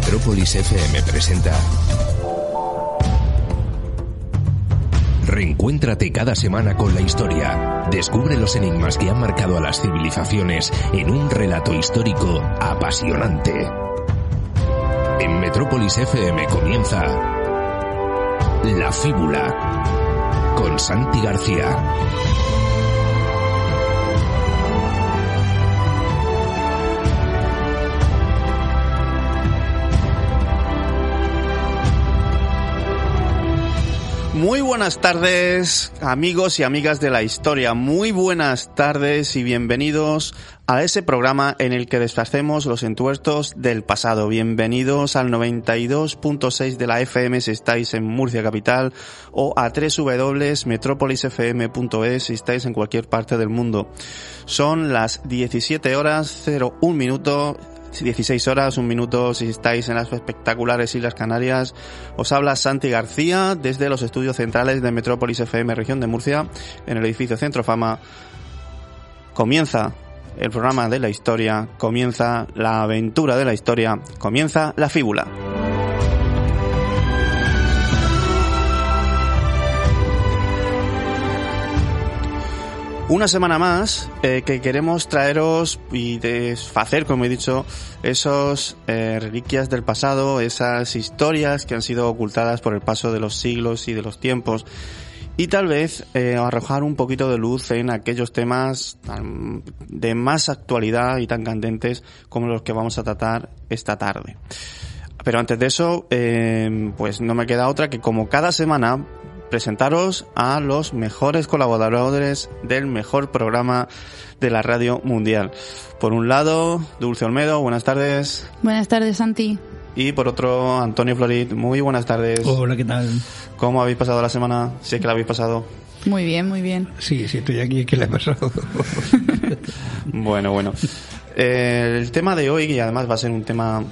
Metrópolis FM presenta Reencuéntrate cada semana con la historia. Descubre los enigmas que han marcado a las civilizaciones en un relato histórico apasionante. En Metrópolis FM comienza La Fíbula con Santi García. Muy buenas tardes, amigos y amigas de la historia. Muy buenas tardes y bienvenidos a ese programa en el que desfacemos los entuertos del pasado. Bienvenidos al 92.6 de la FM si estáis en Murcia capital o a www.metropolisfm.es si estáis en cualquier parte del mundo. Son las 17 horas 01 minuto 16 horas, un minuto si estáis en las espectaculares Islas Canarias. Os habla Santi García desde los estudios centrales de Metrópolis FM Región de Murcia en el edificio Centro Fama. Comienza el programa de la historia, comienza la aventura de la historia, comienza la fíbula. Una semana más eh, que queremos traeros y desfacer, como he dicho, esos eh, reliquias del pasado, esas historias que han sido ocultadas por el paso de los siglos y de los tiempos y tal vez eh, arrojar un poquito de luz en aquellos temas tan, de más actualidad y tan candentes como los que vamos a tratar esta tarde. Pero antes de eso, eh, pues no me queda otra que como cada semana presentaros a los mejores colaboradores del mejor programa de la radio mundial. Por un lado, Dulce Olmedo, buenas tardes. Buenas tardes, Santi. Y por otro, Antonio Florit, muy buenas tardes. Hola, ¿qué tal? ¿Cómo habéis pasado la semana? Si es que la habéis pasado. Muy bien, muy bien. Sí, sí, estoy aquí, ¿qué le ha pasado? bueno, bueno. Eh, el tema de hoy, y además va a ser un tema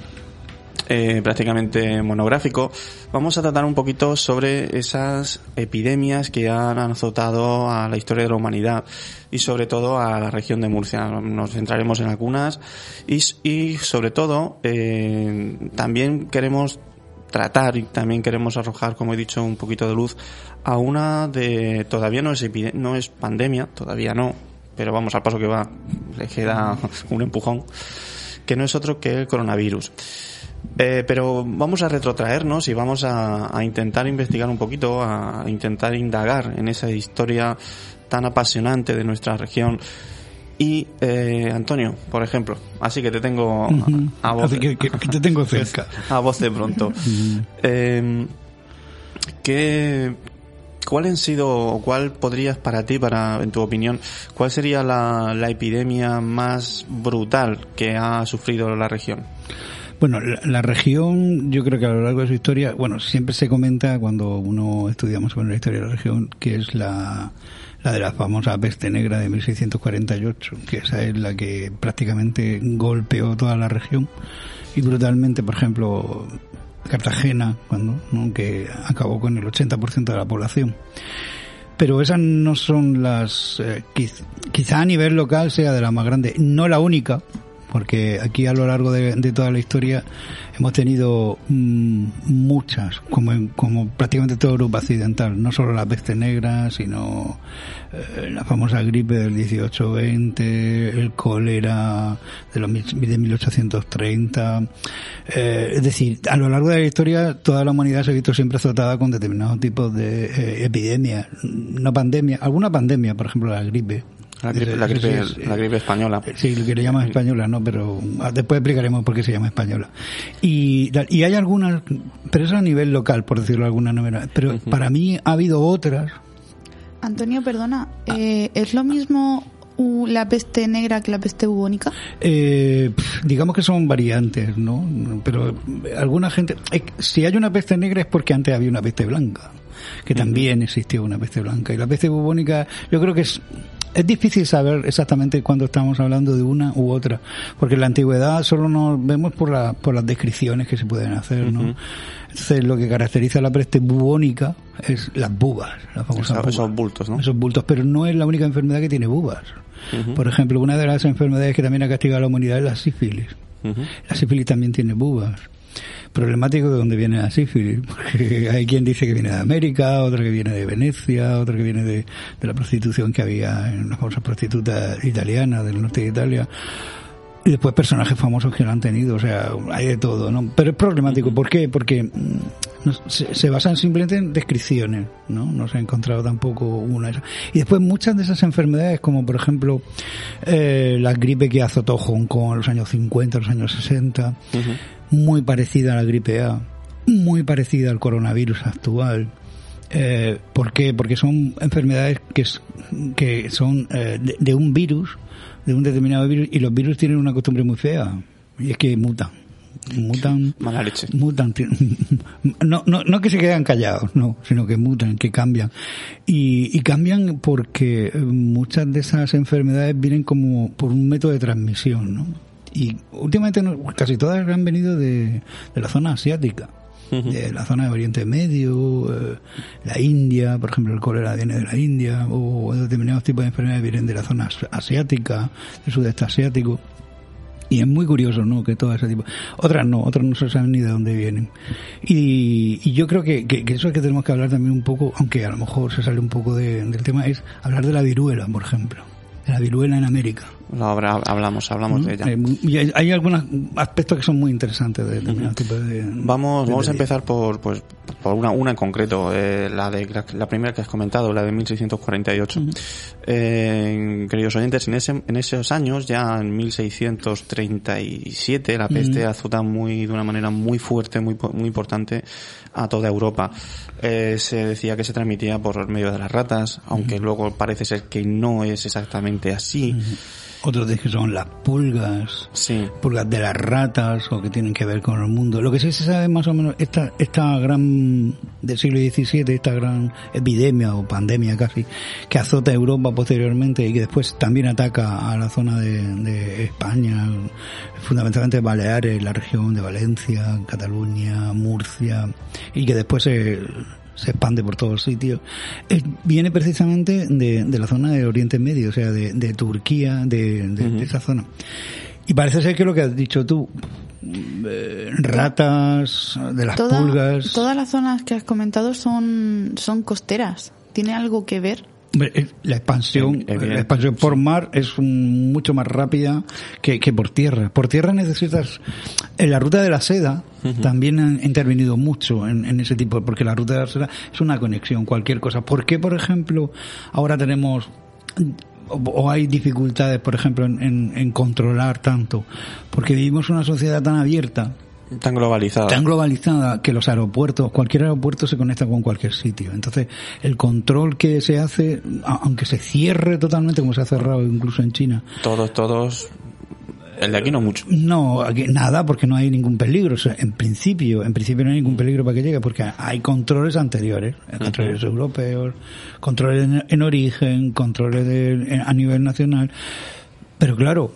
eh, prácticamente monográfico, vamos a tratar un poquito sobre esas epidemias que han azotado a la historia de la humanidad y sobre todo a la región de Murcia. Nos centraremos en algunas y, y sobre todo eh, también queremos tratar y también queremos arrojar, como he dicho, un poquito de luz a una de todavía no es no es pandemia, todavía no, pero vamos al paso que va, le queda un empujón, que no es otro que el coronavirus. Eh, pero vamos a retrotraernos y vamos a, a, intentar investigar un poquito, a intentar indagar en esa historia tan apasionante de nuestra región. Y eh, Antonio, por ejemplo, así que te tengo a, a voz, que, que, que, te tengo cerca. a voz de pronto. eh, ¿qué, ¿Cuál han sido, o cuál podrías para ti, para, en tu opinión, cuál sería la, la epidemia más brutal que ha sufrido la región? Bueno, la, la, región, yo creo que a lo largo de su historia, bueno, siempre se comenta cuando uno estudiamos sobre la historia de la región, que es la, la de la famosa peste negra de 1648, que esa es la que prácticamente golpeó toda la región y brutalmente, por ejemplo, Cartagena, cuando, ¿no? que acabó con el 80% de la población. Pero esas no son las, eh, quiz, quizá a nivel local sea de la más grande, no la única, porque aquí a lo largo de, toda la historia hemos tenido mmm, muchas, como, en, como prácticamente toda Europa occidental, no solo la peste negra, sino eh, la famosa gripe del 18-20, el cólera de, los, de 1830. Eh, es decir, a lo largo de la historia toda la humanidad se ha visto siempre azotada con determinados tipos de eh, epidemias, no pandemia, alguna pandemia, por ejemplo la gripe, la gripe, la gripe, la gripe española. Sí, lo que le llaman española, ¿no? Pero después explicaremos por qué se llama española. Y, y hay algunas, pero eso a nivel local, por decirlo de alguna manera. Pero uh -huh. para mí ha habido otras. Antonio, perdona, eh, ¿es lo mismo uh, la peste negra que la peste bubónica? Eh, digamos que son variantes, ¿no? Pero alguna gente... si hay una peste negra es porque antes había una peste blanca, que también existió una peste blanca. Y la peste bubónica yo creo que es... Es difícil saber exactamente cuándo estamos hablando de una u otra, porque en la antigüedad solo nos vemos por, la, por las descripciones que se pueden hacer, ¿no? Entonces, lo que caracteriza a la peste bubónica es las bubas, las famosas bubas. esos bultos, ¿no? Esos bultos, pero no es la única enfermedad que tiene bubas. Por ejemplo, una de las enfermedades que también ha castigado a la humanidad es la sífilis. La sífilis también tiene bubas. Problemático de dónde viene la sífilis, porque hay quien dice que viene de América, otro que viene de Venecia, otro que viene de, de la prostitución que había en las famosas prostitutas italianas del norte de Italia. Y después personajes famosos que lo han tenido, o sea, hay de todo, ¿no? Pero es problemático, ¿por qué? Porque mm, se, se basan simplemente en descripciones, ¿no? No se ha encontrado tampoco una. Y después muchas de esas enfermedades, como por ejemplo eh, la gripe que azotó Hong Kong en los años 50, los años 60, muy parecida a la gripe A, muy parecida al coronavirus actual. Eh, ¿Por qué? Porque son enfermedades que, es- que son eh, de, de un virus, de un determinado virus, y los virus tienen una costumbre muy fea, y es que mutan. Mutan, Mala leche. mutan, no, no, no que se quedan callados, no, sino que mutan, que cambian. Y, y cambian porque eh, muchas de esas enfermedades vienen como por un método de transmisión, ¿no? Y últimamente no- casi todas han venido de, de la zona asiática, de la zona de Oriente Medio, eh, la India, por ejemplo, el cólera viene de la India, o determinados tipos de enfermedades vienen de la zona as- asiática, del sudeste asiático. Y es muy curioso, ¿no? Que todo ese tipo. Otras no, otras no se saben ni de dónde vienen. Y, y yo creo que, que, que eso es que tenemos que hablar también un poco, aunque a lo mejor se sale un poco de- del tema, es hablar de la viruela, por ejemplo. De la viruela en América. Hablamos, hablamos de ella. Mu- y hay, hay algunos aspectos que son muy interesantes de de. Vamos, de vamos a empezar por, pues, por una, una en concreto, eh, la de la, la primera que has comentado, la de 1648. Eh, queridos oyentes, en, ese, en esos años, ya en 1637, la peste azota muy, de una manera muy fuerte, muy, muy importante a toda Europa. Eh, se decía que se transmitía por medio de las ratas, aunque luego parece ser que no es exactamente así. Otros de que son las pulgas. Sí. pulgas de las ratas o que tienen que ver con el mundo. Lo que sí se sabe más o menos, esta, esta gran, del siglo XVII, esta gran epidemia o pandemia casi, que azota Europa posteriormente y que después también ataca a la zona de, de España, fundamentalmente Baleares, la región de Valencia, Cataluña, Murcia, y que después se, se expande por todos sitios, eh, viene precisamente de, de la zona del Oriente Medio, o sea, de, de Turquía, de, de- de esa zona. Y parece ser que lo que has dicho tú, eh, ratas, de las Toda- pulgas. Todas las zonas que has comentado son, son costeras. ¿Tiene algo que ver? Eh, La expansión, Eh, la expansión por mar es un- mucho más rápida que, que por tierra. Por tierra necesitas, en la ruta de la seda también han intervenido mucho en, en ese tipo, porque la ruta de la seda es una conexión, cualquier cosa. ¿Por qué, por ejemplo, ahora tenemos o, o hay dificultades, por ejemplo, en, en- en controlar tanto? Porque vivimos una sociedad tan abierta Tan globalizada. tan globalizada que los aeropuertos, cualquier aeropuerto se conecta con cualquier sitio. Entonces, el control que se hace, aunque se cierre totalmente, como se ha cerrado incluso en China, Todos, todos. El de aquí no mucho. no, aquí nada, porque no hay ningún peligro. O sea, en principio, en principio no hay ningún peligro para que llegue, porque hay controles anteriores, controles europeos, controles en, en origen, controles de- en- a nivel nacional. Pero claro,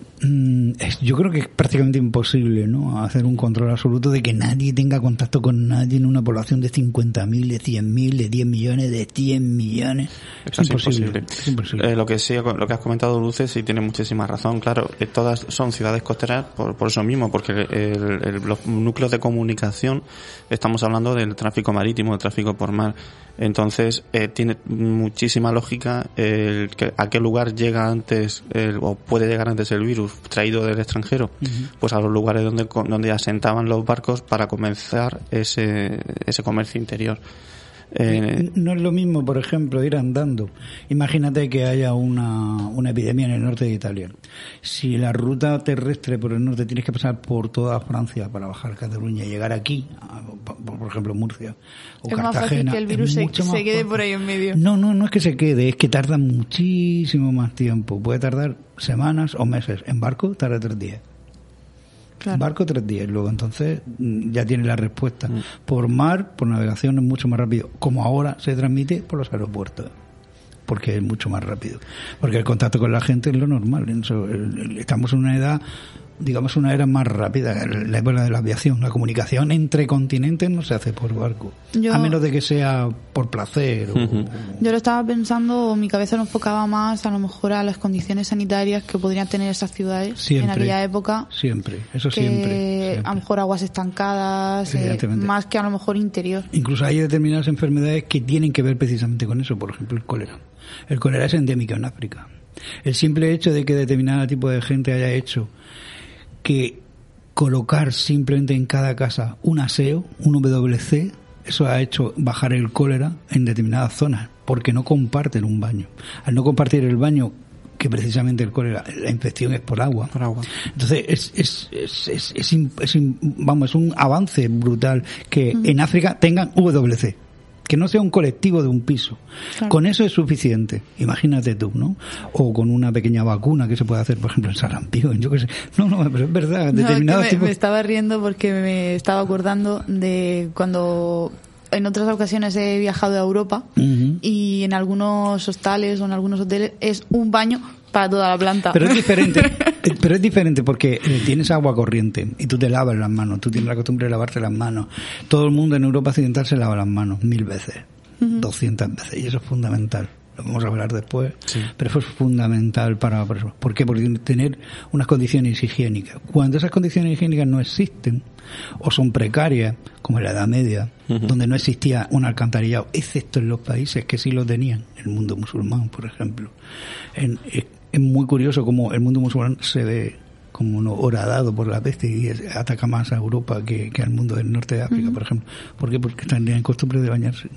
yo creo que es prácticamente imposible, ¿no? Hacer un control absoluto de que nadie tenga contacto con nadie en una población de 50.000, de 100.000, de 10 millones, de 100 millones. Es imposible. Es imposible. Eh, lo que sí, lo que has comentado, Luces, sí tiene muchísima razón. Claro, eh, todas son ciudades costeras por, por eso mismo, porque el- el- los núcleos de comunicación, estamos hablando del tráfico marítimo, del tráfico por mar. Entonces, eh, tiene muchísima lógica el que, a qué lugar llega antes, el- o puede llegar antes el virus traído del extranjero. Pues a los lugares donde, donde asentaban los barcos para comenzar ese, ese comercio interior. Eh, no es lo mismo, por ejemplo, ir andando. Imagínate que haya una, una epidemia en el norte de Italia. Si la ruta terrestre por el norte tienes que pasar por toda Francia para bajar Cataluña y llegar aquí, por, ejemplo, Murcia o Es más Cartagena, fácil que el virus se, se quede por ahí en medio. No, no, no es que se quede, es que tarda muchísimo más tiempo. Puede tardar semanas o meses. En barco tarda tres días. Claro. Barco tres días, luego entonces mm, ya tiene la respuesta. Mm. Por mar, por navegación es mucho más rápido, como ahora se transmite por los aeropuertos, porque es mucho más rápido. Porque el contacto con la gente es lo normal. estamos en una edad, digamos, una era más rápida, la época de la aviación. La comunicación entre continentes no se hace por barco, Yo- a menos de que sea por placer. o-. Yo lo estaba pensando, mi cabeza lo enfocaba más a lo mejor a las condiciones sanitarias que podrían tener esas ciudades Siempre. en aquella época. Siempre, eso que siempre. a lo mejor aguas estancadas, eh, más que a lo mejor interior. Incluso hay determinadas enfermedades que tienen que ver precisamente con eso, por ejemplo el cólera. El cólera es endémico en África. El simple hecho de que determinado tipo de gente haya hecho que colocar simplemente en cada casa un aseo, un WC, eso ha hecho bajar el cólera en determinadas zonas, porque no comparten un baño. Al no compartir el baño, que precisamente el cólera, la infección es por agua. Por agua. Entonces, es, es, es, es, es im- es im- vamos, es un avance brutal que en África tengan WC. Que no sea un colectivo de un piso. Claro. Con eso es suficiente. Imagínate tú, ¿no? O con una pequeña vacuna que se puede hacer, por ejemplo, en sarampión, yo qué sé. No, no, pero es verdad. No, es que determinados me, tipos... me estaba riendo porque me estaba acordando de cuando en otras ocasiones he viajado a Europa y en algunos hostales o en algunos hoteles es un baño para toda la planta. Pero es diferente, eh, pero es diferente porque eh, tienes agua corriente y tú te lavas las manos, tú tienes la costumbre de lavarte las manos. Todo el mundo en Europa Occidental se lava las manos mil veces, doscientas veces, y eso es fundamental. Lo vamos a hablar después, pero eso es fundamental para, para eso. ¿Por qué? Porque tener unas condiciones higiénicas. Cuando esas condiciones higiénicas no existen o son precarias, como en la Edad Media, donde no existía un alcantarillado, excepto en los países que sí lo tenían, el mundo musulmán, por ejemplo. En- es, muy curioso cómo el mundo musulmán se ve como no horadado por la peste y es- ataca más a Europa que, que al mundo del norte de África, por ejemplo. ¿Por qué? Porque están en costumbre de bañarse.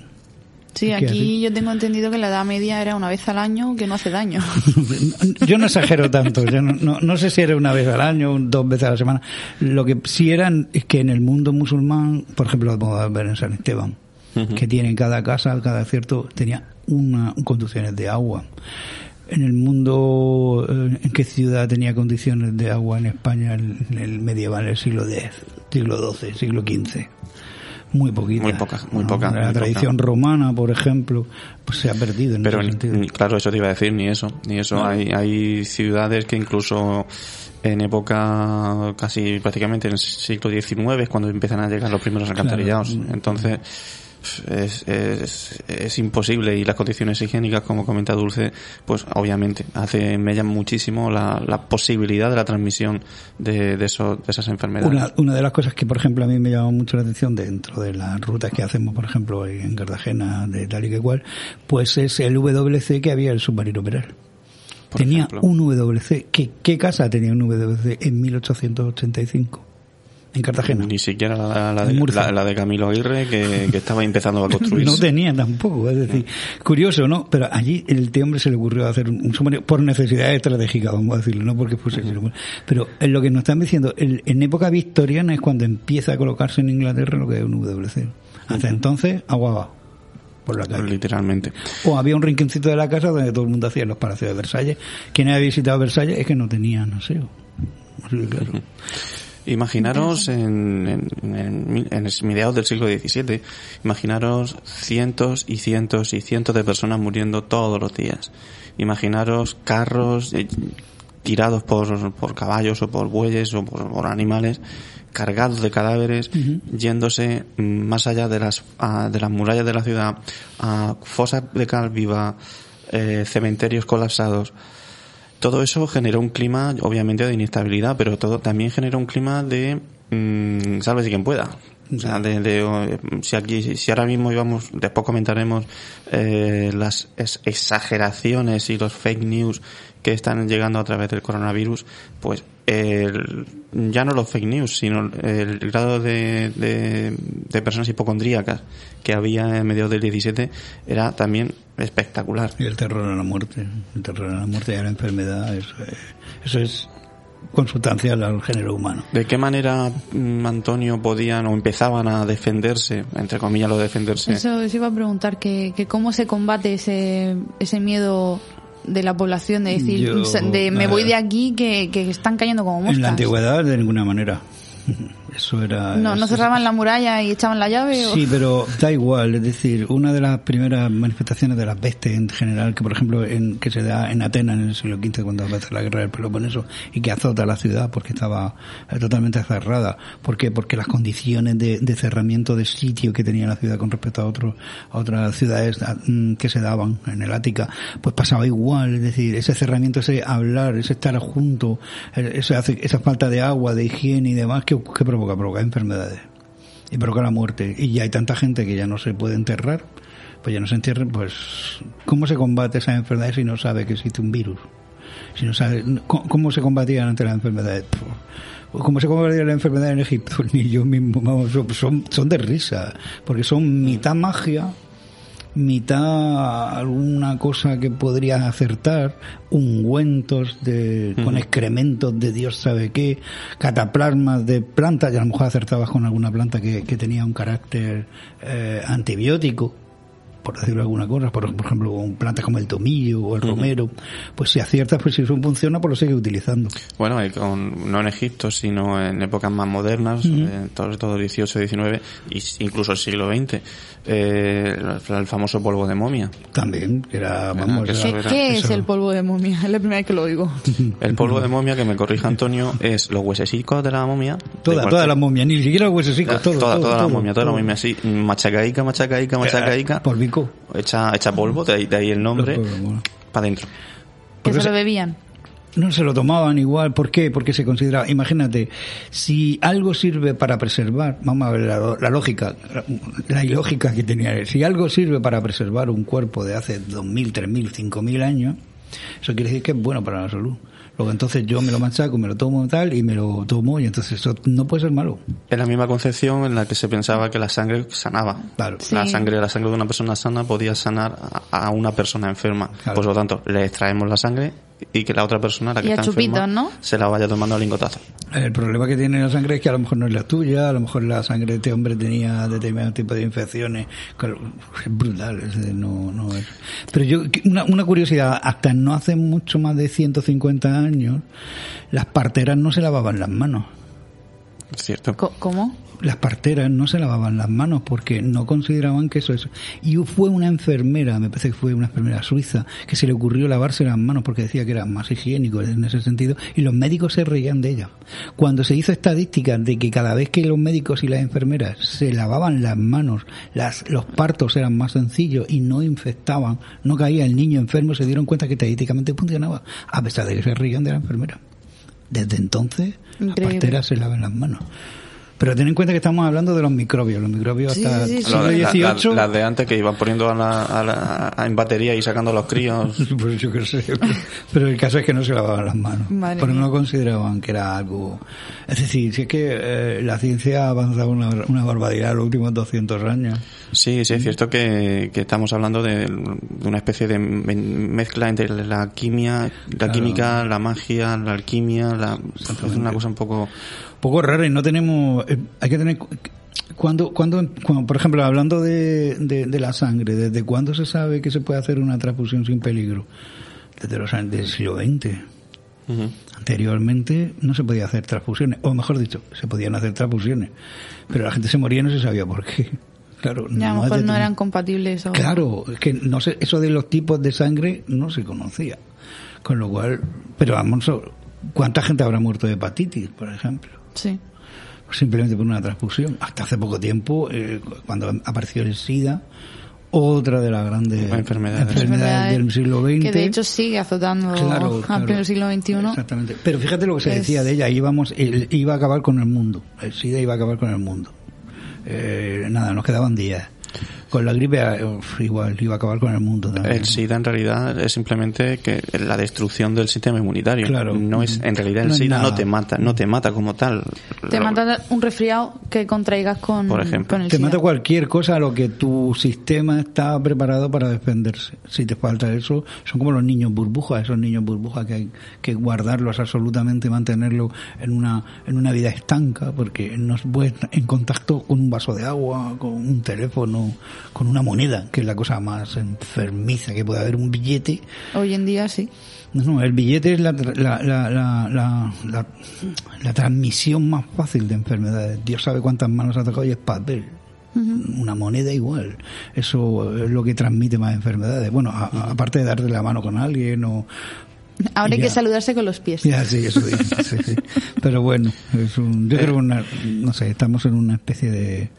Sí, ¿Qué aquí yo tengo entendido que la edad media era una vez al año que no hace daño. Yo no exagero tanto, yo no, no, no sé si era una vez al año o dos veces a la semana. Lo que sí eran es que en el mundo musulmán, por ejemplo, lo podemos ver en San Esteban, que tiene en cada casa, cada cierto, tenía una conducciones de agua. En el mundo, eh, ¿en qué ciudad tenía condiciones de agua en España en en el medieval, el siglo X, siglo XII, siglo XV? Muy poquita. Muy poca, muy ¿no? poca, La muy tradición poca. romana, por ejemplo, pues se ha perdido en Pero ese sentido. claro, eso te iba a decir, ni eso, ni eso. Hay, hay ciudades que incluso en época casi prácticamente en el siglo XIX es cuando empiezan a llegar los primeros alcantarillados. Entonces es, es, es imposible y las condiciones higiénicas, como comenta Dulce, pues obviamente hace mellan muchísimo la, la posibilidad de la transmisión de, de, eso- de esas enfermedades. Una, una de las cosas que, por ejemplo, a mí me llama mucho la atención dentro de las rutas que hacemos, por ejemplo, en Cartagena, de tal y que cual, pues es el WC que había el submarino Peral. Por tenía ejemplo. un WC. ¿Qué, ¿Qué casa tenía un WC en 1885? En Cartagena. Ni siquiera la, de, Murcia. la, la de Camilo Aguirre que, que estaba empezando a construirse. No tenía tampoco, es decir, curioso, ¿no? Pero allí el este hombre se le ocurrió hacer un un submarino por necesidad estratégica, vamos a decirlo, no porque fuese. Pero en lo que nos están diciendo, el- en época victoriana es cuando empieza a colocarse en Inglaterra lo que es un WC. Hasta entonces, agua abajo, por la calle. Literalmente. O había un rinconcito de la casa donde todo el mundo hacía los palacios de Versalles. Quien haya visitado Versalles es que no. Así que, claro. Imaginaros en, en, en, mediados del siglo XVII, imaginaros cientos y cientos y cientos de personas muriendo todos los días. Imaginaros carros eh, tirados por, por caballos o por bueyes o por, por animales cargados de cadáveres yéndose más allá de las a- de las murallas de la ciudad a fosas de cal viva eh, cementerios colapsados todo eso generó un clima, obviamente, de inestabilidad, pero todo también generó un clima de mm, sálvese quien pueda. O sea, de, de, si aquí, si ahora mismo íbamos, después comentaremos eh, las es- exageraciones y los fake news que están llegando a través del coronavirus, pues el, ya no los fake news, sino el grado de, de, de personas hipocondríacas que había en medio del 17 era también espectacular. Y el terror a la muerte, el terror a la muerte y a la enfermedad, eso, eso es consustancial al género humano. ¿De qué manera, mm, Antonio, podían o empezaban a defenderse, entre comillas, lo de defenderse? Eso, eso iba a preguntar, que, que cómo se combate ese, ese miedo de la población de decir, Yo, de me nada. voy de aquí que, que están cayendo como En la moscas. antigüedad de ninguna manera. Eso era... No, no cerraban la muralla y echaban la llave. o- Sí, pero da igual, es decir, una de las primeras manifestaciones de las pestes en general, que por ejemplo en, que se da en Atenas en el siglo V cuando va a hacer la guerra del Peloponeso y que azota la ciudad porque estaba eh, totalmente cerrada. ¿Por qué? Porque las condiciones de, de cerramiento de sitio que tenía la ciudad con respecto a otros a otras ciudades mm, que se daban en el Ática, pues pasaba igual, es decir, ese cerramiento, ese hablar, ese estar junto, eh, ese hace- esa falta de agua, de higiene y demás, que, que provoca? Provoca enfermedades y provoca la muerte. Y ya hay tanta gente que ya no se puede enterrar, pues ya no se entierren, pues ¿cómo se combate esas enfermedades si no sabe que existe un virus? Si no sabe, ¿cómo, se combatían ante las enfermedades? Pues, ¿Cómo se combatía la enfermedad en Egipto? Ni yo mismo, vamos, son, son de risa, porque son mitad magia, mitad alguna cosa que podrías acertar, ungüentos de, con excrementos de Dios sabe qué, cataplasmas de plantas, y a lo mejor acertabas con alguna planta que, que tenía un carácter eh, antibiótico, por decirlo alguna cosa, por, por ejemplo, con plantas como el tomillo o el romero, pues si aciertas, pues si eso funciona, pues lo sigues utilizando. Bueno, y con, no en Egipto, sino en épocas más modernas, eh, sobre todo el 18, 19 y s- incluso el siglo XX, eh, el, el famoso polvo de momia. También, que era, vamos, que era- ¿Qué, era- qué es el polvo de momia? Es la primera vez que lo oigo. El polvo de momia, que me corrija Antonio, es los huesecicos de la momia. toda, cualquier- toda la momia, ni siquiera los huesecicos, todo, toda, todo, toda la todo, momia, toda la todo. momia así, machacaica, machacaica, machacaica, Hecha, hecha polvo, de ahí, de ahí el nombre, para adentro. Que Porque se se- lo bebían. No se lo tomaban igual. ¿Por qué? Porque se consideraba, imagínate, si algo sirve para preservar, vamos a ver la, la lógica, la ilógica que tenía él. Si algo sirve para preservar un cuerpo de hace 2.000, 3.000, 5.000 años, eso quiere decir que es bueno para la salud. Luego entonces yo me lo machaco, me lo tomo tal y me lo tomo y entonces eso no puede ser malo. Es la misma concepción en la que se pensaba que la sangre sanaba. Claro. Sí. La sangre, la sangre de una persona sana podía sanar a, a una persona enferma. Claro. Por lo tanto, le extraemos la sangre y que la otra persona, la que está chupitos, enferma, ¿no? se la vaya tomando a lingotazo. El problema que tiene la sangre es que a lo mejor no es la tuya, a lo mejor la sangre de este hombre tenía determinado tipo de infecciones. Es brutal, es no, no es. Pero yo, una, una curiosidad, hasta no hace mucho más de 150 años, las parteras no se lavaban las manos. Cierto. ¿Cómo? Las parteras no se lavaban las manos porque no consideraban que eso es. Y fue una enfermera, me parece que fue una enfermera suiza, que se le ocurrió lavarse las manos porque decía que era más higiénico en ese sentido, y los médicos se reían de ella. Cuando se hizo estadística de que cada vez que los médicos y las enfermeras se lavaban las manos, las, los partos eran más sencillos y no infectaban, no caía el niño enfermo, se dieron cuenta que estadísticamente funcionaba, a pesar de que se reían de la enfermera. Desde entonces, las parteras se lavan las manos. Pero ten en cuenta que estamos hablando de los microbios. Los microbios Sí, hasta sí, sí. la- las de antes que iban poniendo a la, a la- a- en batería y sacando a los críos. Pues yo qué sé. Pero el caso es que no se lavaban las manos. Madre porque mía. no consideraban que era algo... Es decir, si es que eh, la ciencia ha avanzado una, una barbaridad en los últimos 200 años. Sí, sí, es cierto que, que estamos hablando de, de una especie de me- mezcla entre la quimia, la Claro. química, la magia, la alquimia, la, es una cosa un poco... poco rara y no tenemos eh, hay que tener cu- cuando, cuando, cuando por ejemplo hablando de, de, de la sangre desde cuándo se sabe que se puede hacer una transfusión sin peligro desde los años del siglo XX anteriormente no se podía hacer transfusiones o mejor dicho se podían hacer transfusiones pero la gente se moría y no se sabía por qué claro Ya, a lo no mejor es no eran compatibles. O... Claro, es que no sé, eso de los tipos de sangre no se conocía. Con lo cual, pero vamos, ¿cuánta gente habrá muerto de hepatitis, por ejemplo? Sí. simplemente por una transfusión. Hasta hace poco tiempo, eh, cuando apareció el SIDA, otra de las grandes Enfermedades. enfermedades del siglo XX. Que de hecho sigue azotando Claro, al claro. siglo XXI. Exactamente. Pero fíjate lo que se Es- decía de ella, íbamos, el- iba a acabar con el mundo. El SIDA iba a acabar con el mundo. Eh, nada, nos quedaban días. Con la gripe eh, igual, iba a acabar con el mundo también. El SIDA en realidad es simplemente que la destrucción del sistema inmunitario. Claro. No es, en realidad el No SIDA no te mata, no te mata como tal. Te Lo- mata un resfriado que contraigas con, Por ejemplo. con el Te SIDA. mata cualquier cosa a lo que tu sistema está preparado para defenderse. Si te falta eso, son como los niños burbujas, esos niños burbujas que hay que guardarlos absolutamente, mantenerlos en una, en una vida estanca, porque no se puede estar en contacto con un vaso de agua, con un teléfono, con una moneda, que es la cosa más enfermiza que puede haber, un billete. Hoy en día sí. No, el billete es la, la, la, la, la, la- la transmisión más fácil de enfermedades. Dios sabe cuántas manos ha tocado y es papel. Una moneda igual. Eso es lo que transmite más enfermedades. Bueno, a- aparte de darte la mano con alguien o... Ahora hay Ya. que saludarse con los pies. Ya, sí, eso sí, sí. Pero bueno, es un, yo creo que una, no sé, estamos en una especie de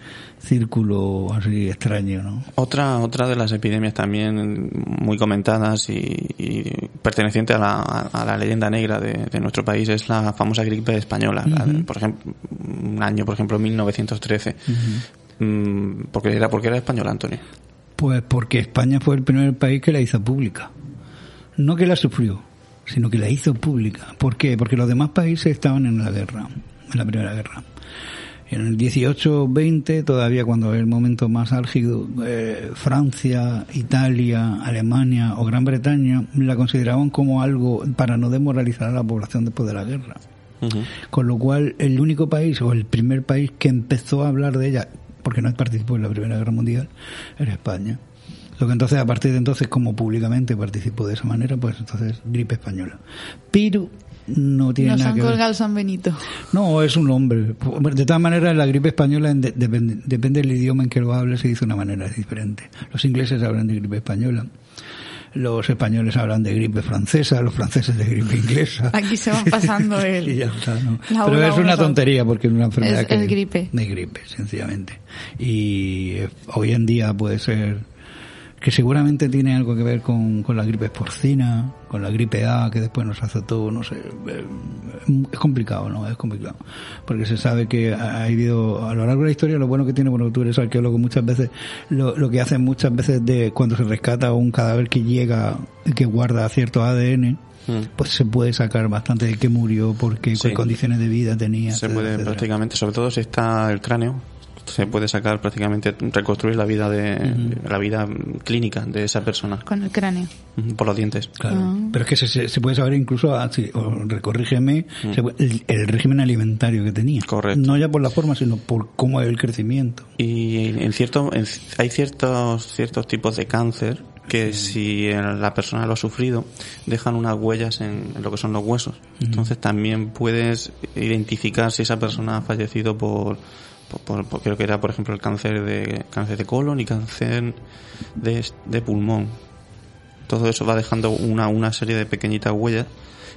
círculo así extraño, ¿no? Otra, otra de las epidemias también muy comentadas y, y perteneciente a la, a la leyenda negra de, de nuestro país es la famosa gripe española. La de, por ejemplo, un año, por ejemplo, 1913. Mm, porque era porque era española, Antonio. Pues porque España fue el primer país que la hizo pública. No que la sufrió, sino que la hizo pública. ¿Por qué? Porque los demás países estaban en la guerra, en la Primera Guerra. En el 18-20, todavía cuando es el momento más álgido, eh, Francia, Italia, Alemania o Gran Bretaña la consideraban como algo para no desmoralizar a la población después de la guerra. Con lo cual, el único país o el primer país que empezó a hablar de ella, porque no participó en la Primera Guerra Mundial, era España. Lo que entonces, a partir de entonces, como públicamente participó de esa manera, pues entonces gripe española. Pero no tiene Nos nada han que ver. colgado el San Benito. No, es un hombre. De todas maneras, la gripe española en- de- depende, depende del idioma en que lo hables, se dice de una manera diferente. Los ingleses hablan de gripe española. Los españoles hablan de gripe francesa, los franceses de gripe inglesa. Aquí se va pasando el... Y ya está, ¿no? La Pero es una, tontería porque es una enfermedad Es- que es gripe. de gripe, sencillamente. Y eh, hoy en día puede ser que seguramente tiene algo que ver con, con la gripe porcina, con la gripe A que después nos azotó, no sé. eh, Es complicado, ¿no? Es complicado. Porque se sabe que ha habido, a lo largo de la historia, lo bueno que tiene, bueno, tú eres arqueólogo muchas veces, lo, lo que hacen muchas veces de cuando se rescata un cadáver que llega, que guarda cierto ADN, Mm. pues se puede sacar bastante de qué murió, porque Sí. qué condiciones de vida tenía. Se etcétera, puede etcétera. prácticamente, sobre todo si está el cráneo, se puede sacar prácticamente, reconstruir la vida de, la vida mm, clínica de esa persona Con el cráneo. mm, por los dientes. Claro. Ah. Pero es que se, se- se puede saber incluso, ah, sí, o recorrígeme, puede- el, el régimen alimentario que tenía. Mm. Correcto. No ya por la forma, sino por cómo es el crecimiento. Y en cierto, en- hay ciertos, ciertos tipos de cáncer que si el- la persona lo ha sufrido, dejan unas huellas en lo que son los huesos. Entonces también puedes identificar si esa persona ha fallecido por, por, por- por- creo que era por ejemplo el cáncer de, cáncer de colon y cáncer de, de pulmón. Todo eso va dejando una, una serie de pequeñitas huellas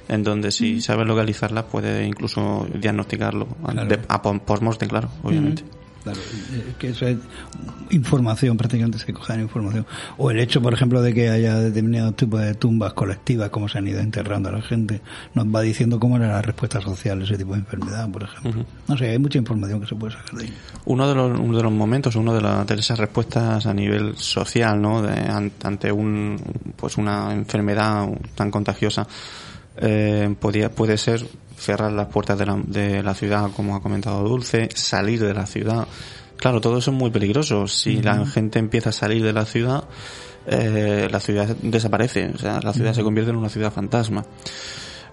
en donde si sabes localizarlas puedes incluso diagnosticarlo Claro. de- a post-mortem, claro, obviamente. Claro, eh, que eso es información, prácticamente se coge información. O el hecho, por ejemplo, de que haya determinados tipos de tumbas colectivas, cómo se han ido enterrando a la gente, nos va diciendo cómo era la respuesta social a ese tipo de enfermedad, por ejemplo. Ujú. No sé, hay mucha información que se puede sacar de ahí. Uno de los, uno de los momentos, uno de, la- de esas respuestas a nivel social, ¿no? De, an- ante un, pues una enfermedad tan contagiosa, eh, podía, puede ser cerrar las puertas de la, de la ciudad, como ha comentado Dulce, salir de la ciudad. Claro, todo eso es muy peligroso. Si la gente empieza a salir de la ciudad, eh, la ciudad desaparece. O sea, la ciudad se convierte en una ciudad fantasma.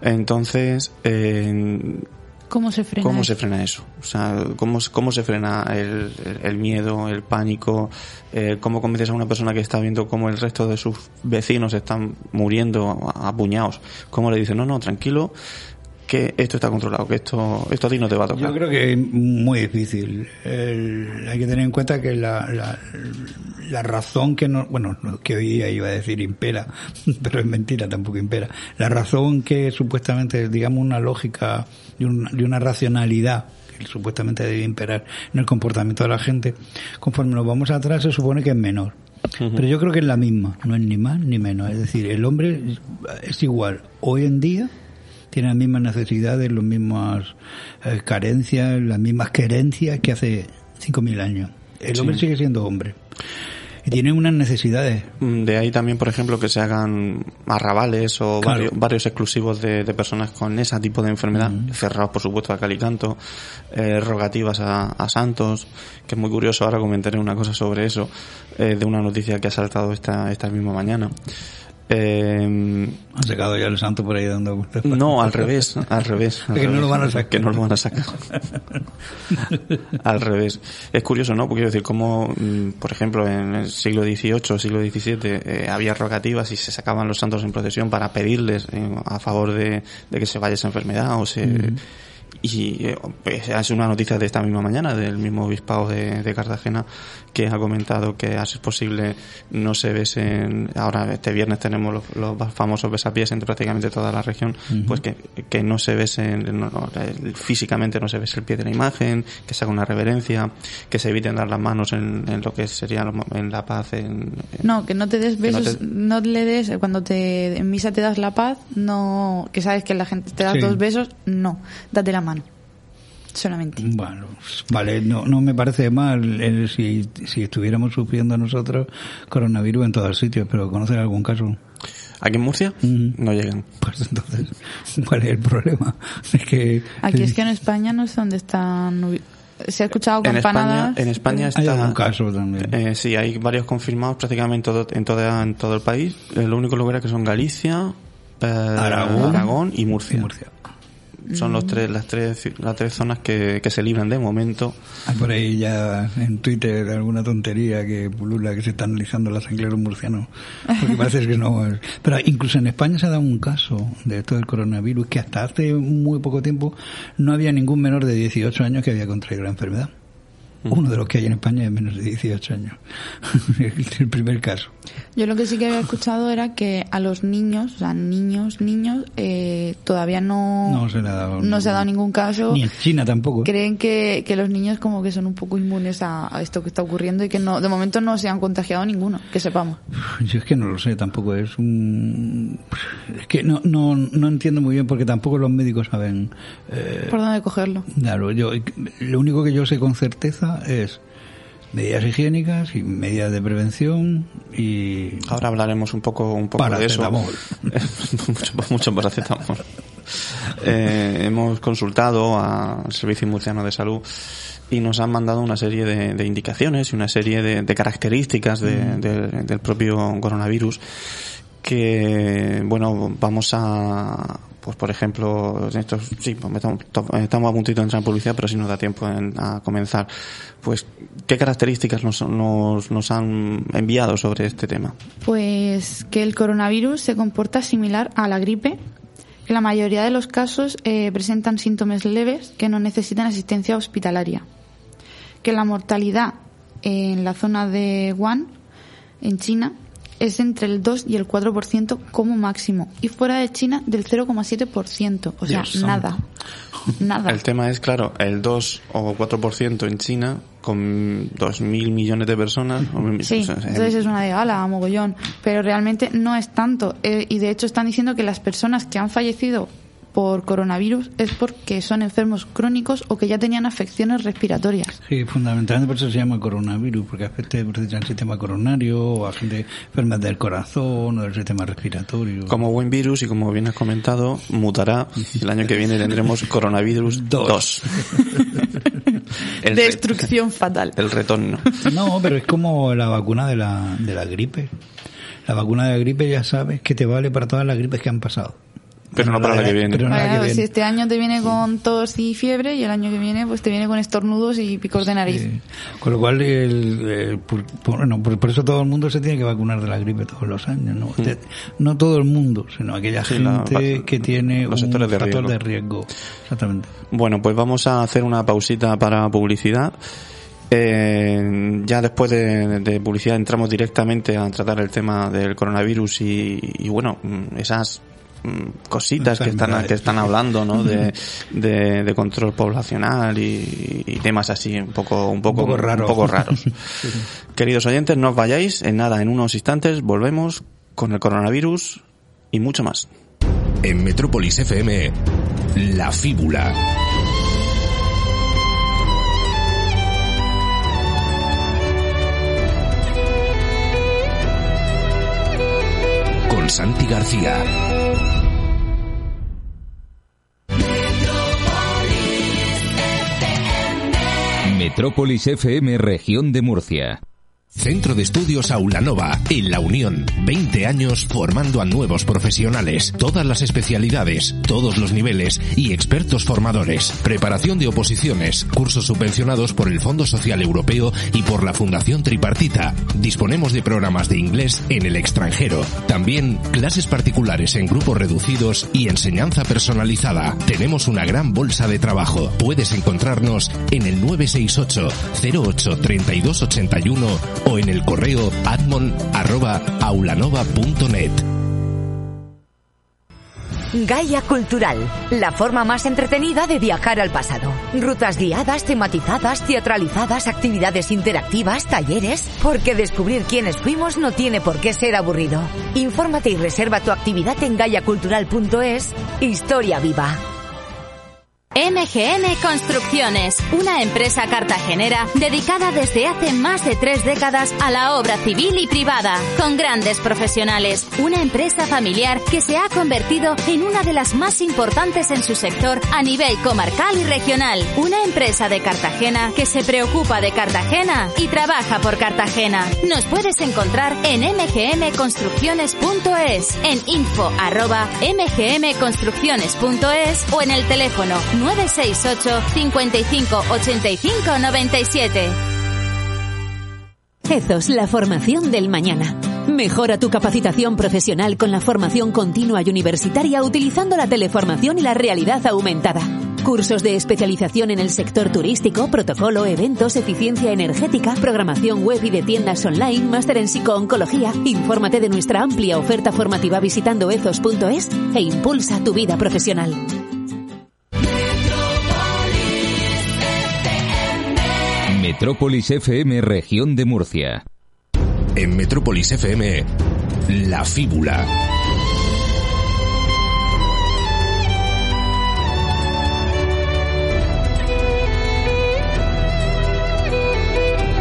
Entonces, eh, ¿Cómo se frena? ¿Cómo eso? se frena eso? O sea, ¿cómo, cómo se frena el, el- el miedo, el pánico? Eh, ¿Cómo convences a una persona que está viendo cómo el resto de sus vecinos están muriendo a, a puñados? ¿Cómo le dices, no, no, tranquilo, que esto está controlado, que esto, esto a ti no te va a tocar? Yo creo que es muy difícil. El- hay que tener en cuenta que la, la, la razón que no, bueno, no, que hoy día iba a decir impera, pero es mentira, tampoco impera. La razón que supuestamente es, digamos, una lógica de, un- de una racionalidad que supuestamente debe imperar en el comportamiento de la gente, conforme nos vamos atrás se supone que es menor. Pero yo creo que es la misma, no es ni más ni menos. Es decir, el hombre es igual hoy en día tiene las mismas necesidades, las mismas eh, carencias, las mismas querencias que hace 5.000 años. El hombre sigue siendo hombre. Y tienen unas necesidades. Mm, De ahí también, por ejemplo, que se hagan arrabales o Claro. varios, varios exclusivos de, de personas con ese tipo de enfermedad, cerrados por supuesto a Calicanto, eh, rogativas a, a Santos, que es muy curioso, ahora comentaré una cosa sobre eso, eh, de una noticia que ha saltado esta, esta misma mañana. Eh, Han sacado ya el santo por ahí dando vueltas. no, al revés, al revés. al Que no lo van a sacar. Que no lo van a sacar. al revés. Es curioso, ¿no? Porque quiero decir, como, mm, por ejemplo, en el siglo XVIII, siglo XVII, eh, había rogativas y se sacaban los santos en procesión para pedirles eh, a favor de, de que se vaya esa enfermedad o se... Y eh, pues, es una noticia de esta misma mañana del mismo obispado de, de Cartagena que ha comentado que a ser posible no se besen, ahora este viernes tenemos los, los famosos besapiés en prácticamente toda la región, pues que, que no se besen, no, no, físicamente no se bese el pie de la imagen, que se haga una reverencia, que se eviten dar las manos en, en lo que sería en la paz, en, No, que no te des no besos, te- no, le des, cuando te en misa te das la paz, no, que sabes que la gente te da Sí. dos besos, no, date la mano. Solamente. Bueno, vale, no, no me parece mal el- si, si estuviéramos sufriendo nosotros coronavirus en todos sitios, pero ¿conocer algún caso? aquí en Murcia Ujú. no llegan. Pues entonces, ¿cuál es el problema? Es que... Aquí es que en España no sé dónde están. Se ha escuchado En España, campanadas. en España Hay está, algún caso también. Eh, sí, hay varios confirmados prácticamente en todo, en toda, en todo el país. Eh, Lo único lugar que son Galicia, eh, Aragón. Aragón y Murcia. en Murcia. Son los tres, las tres, las tres zonas que, que se libran de momento. Hay por ahí ya en Twitter alguna tontería que pulula que se está analizando los sangreros murcianos. Porque parece que no. Pero incluso en España se ha dado un caso de esto del coronavirus que hasta hace muy poco tiempo no había ningún menor de 18 años que había contraído la enfermedad. Uno de los que hay en España es menos de 18 años. El primer caso. Yo lo que sí que había escuchado era que a los niños, o sea, niños, niños, eh, todavía no, No se le ha dado, no se ha dado ningún caso. Ni en China tampoco. Creen que, que los niños como que son un poco inmunes a, a esto que está ocurriendo y que no, de momento no se han contagiado ninguno, que sepamos. Yo es que no lo sé, tampoco es un... Es que no, no, no entiendo muy bien porque tampoco los médicos saben... eh, ¿Por dónde cogerlo? Claro, yo, lo único que yo sé con certeza es medidas higiénicas y medidas de prevención y Ahora hablaremos un poco, un poco de eso. Mucho, mucho paracetamol. Eh, hemos consultado al Servicio Murciano de Salud y nos han mandado una serie de, de indicaciones y una serie de, de características de- de- del propio coronavirus que, bueno, vamos a, pues por ejemplo, estos, sí, pues, estamos, estamos a puntito de entrar en publicidad, pero si nos da tiempo a comenzar. Pues, ¿qué características nos han enviado sobre este tema? Pues que el coronavirus se comporta similar a la gripe, que la mayoría de los casos eh, presentan síntomas leves que no necesitan asistencia hospitalaria, que la mortalidad en la zona de Wuhan, en China, es entre el 2 y el 4% como máximo, y fuera de China del 0,7%, o sea, Dios santo. nada, nada. El tema es, claro, el 2 o 4% en China, con 2.000 millones de personas. Sí, o sea, entonces es una de gala, mogollón. Pero realmente no es tanto. Eh, y de hecho están diciendo que las personas que han fallecido por coronavirus es porque son enfermos crónicos o que ya tenían afecciones respiratorias. Sí, fundamentalmente por eso se llama coronavirus, porque afecta al sistema coronario, o a gente enferma del corazón o del sistema respiratorio. Como buen virus y como bien has comentado, mutará. y El año que viene tendremos coronavirus Dos. 2. El, re- Destrucción fatal. el retorno. No, pero es como la vacuna de la, de la gripe. La vacuna de la gripe ya sabes que te vale para todas las gripes que han pasado. Pero no para la que viene. Pero no la Vale, que si viene. este año te viene con tos y fiebre y el año que viene pues te viene con estornudos y picos de nariz. Sí. Con lo cual, el, el- por, por- bueno, por, por eso todo el mundo se tiene que vacunar de la gripe todos los años. No, no todo el mundo, sino aquella. Sí, gente que tiene los un sectores de factor riesgo. de riesgo. Exactamente. Bueno, pues vamos a hacer una pausita para publicidad. Eh, ya después de, de publicidad entramos directamente a tratar el tema del coronavirus y, y bueno, esas Mm, cositas que están que están hablando no de, de, control poblacional y, temas así un poco un poco, raros. queridos oyentes no os vayáis en nada en unos instantes volvemos con el coronavirus y mucho más. En Metrópolis FM la fíbula. Con Santi García. Metrópolis FM Región de Murcia. Centro de Estudios Aulanova, en La Unión. 20 años formando a nuevos profesionales. Todas las especialidades, todos los niveles y expertos formadores. Preparación de oposiciones, cursos subvencionados por el Fondo Social Europeo y por la Fundación Tripartita. Disponemos de programas de inglés en el extranjero. También clases particulares en grupos reducidos y enseñanza personalizada. Tenemos una gran bolsa de trabajo. Puedes encontrarnos en el 968 08 3281 o en el correo admon.aulanova.net. Gaia Cultural, la forma más entretenida de viajar al pasado. Rutas guiadas, tematizadas, teatralizadas, actividades interactivas, talleres, porque descubrir quiénes fuimos no tiene por qué ser aburrido. Infórmate y reserva tu actividad en gaiacultural.es. Historia viva. MGN Construcciones, una empresa cartagenera dedicada desde hace más de tres décadas a la obra civil y privada, con grandes profesionales. Una empresa familiar que se ha convertido en una de las más importantes en su sector a nivel comarcal y regional. Una empresa de Cartagena que se preocupa de Cartagena y trabaja por Cartagena. Nos puedes encontrar en mgmconstrucciones.es, en info arroba mgmconstrucciones.es o en el teléfono 968 55 85 97. EZOS, la formación del mañana. Mejora tu capacitación profesional con la formación continua y universitaria utilizando la teleformación y la realidad aumentada. Cursos de especialización en el sector turístico, protocolo, eventos, eficiencia energética, programación web y de tiendas online, máster en psicooncología. Infórmate de nuestra amplia oferta formativa visitando ezos.es e impulsa tu vida profesional. Metrópolis FM Región de Murcia. En Metrópolis FM, La Fíbula.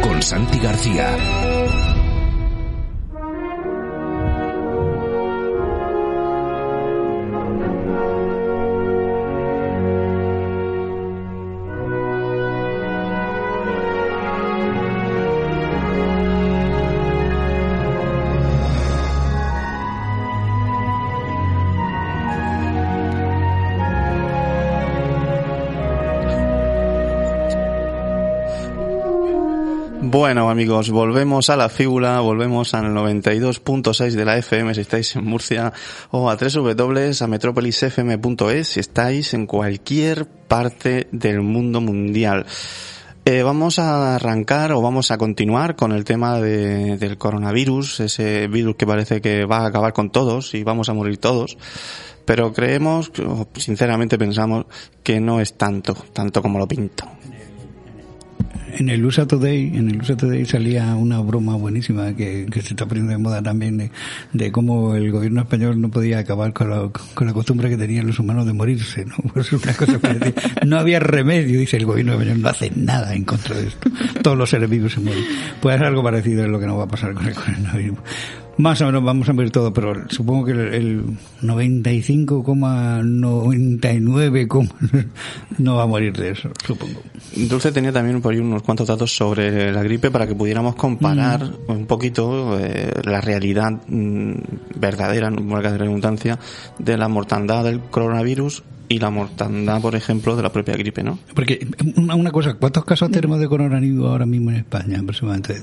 Con Santi García. Bueno amigos, volvemos a la fíbula, volvemos al 92.6 de la FM si estáis en Murcia o a www.metropolisfm.es si estáis en cualquier parte del mundo mundial. Eh, vamos a arrancar o vamos a continuar con el tema de, del coronavirus, ese virus que parece que va a acabar con todos y vamos a morir todos pero creemos, sinceramente pensamos, que no es tanto, tanto como lo pinto. En el USA Today, en el USA Today salía una broma buenísima que, que se está poniendo de moda también de, de cómo el gobierno español no podía acabar con la, con la costumbre que tenían los humanos de morirse, ¿no? Pues una cosa parecida. No había remedio, dice el gobierno español, no hace nada en contra de esto. Todos los seres vivos se mueren. Pues algo parecido es lo que nos va a pasar con el coronavirus. Más o menos vamos a ver todo, pero supongo que el 95,99 no va a morir de eso, supongo. Dulce tenía también por ahí unos cuantos datos sobre la gripe para que pudiéramos comparar mm. un poquito eh, la realidad mm, verdadera, no de redundancia, de la mortandad del coronavirus y la mortandad, por ejemplo, de la propia gripe, ¿no? Porque una, una cosa, ¿cuántos casos tenemos de coronavirus ahora mismo en España? Aproximadamente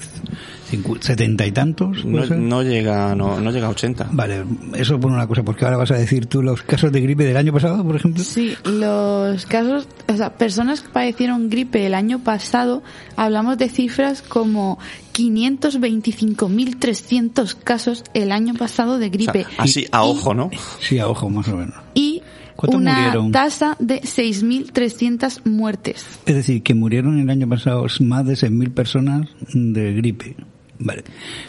setenta y tantos. No, no, llega, no, no llega a 80. Vale, eso por una cosa, porque ahora vas a decir tú los casos de gripe del año pasado, por ejemplo. Sí, los casos, o sea, personas que padecieron gripe el año pasado, hablamos de cifras como 525.300 casos el año pasado de gripe. O sea, así a ojo, ¿no? Sí, a ojo, más o menos. Y una tasa de 6.300 muertes. Es decir, que murieron el año pasado más de 6.000 personas de gripe. Vale.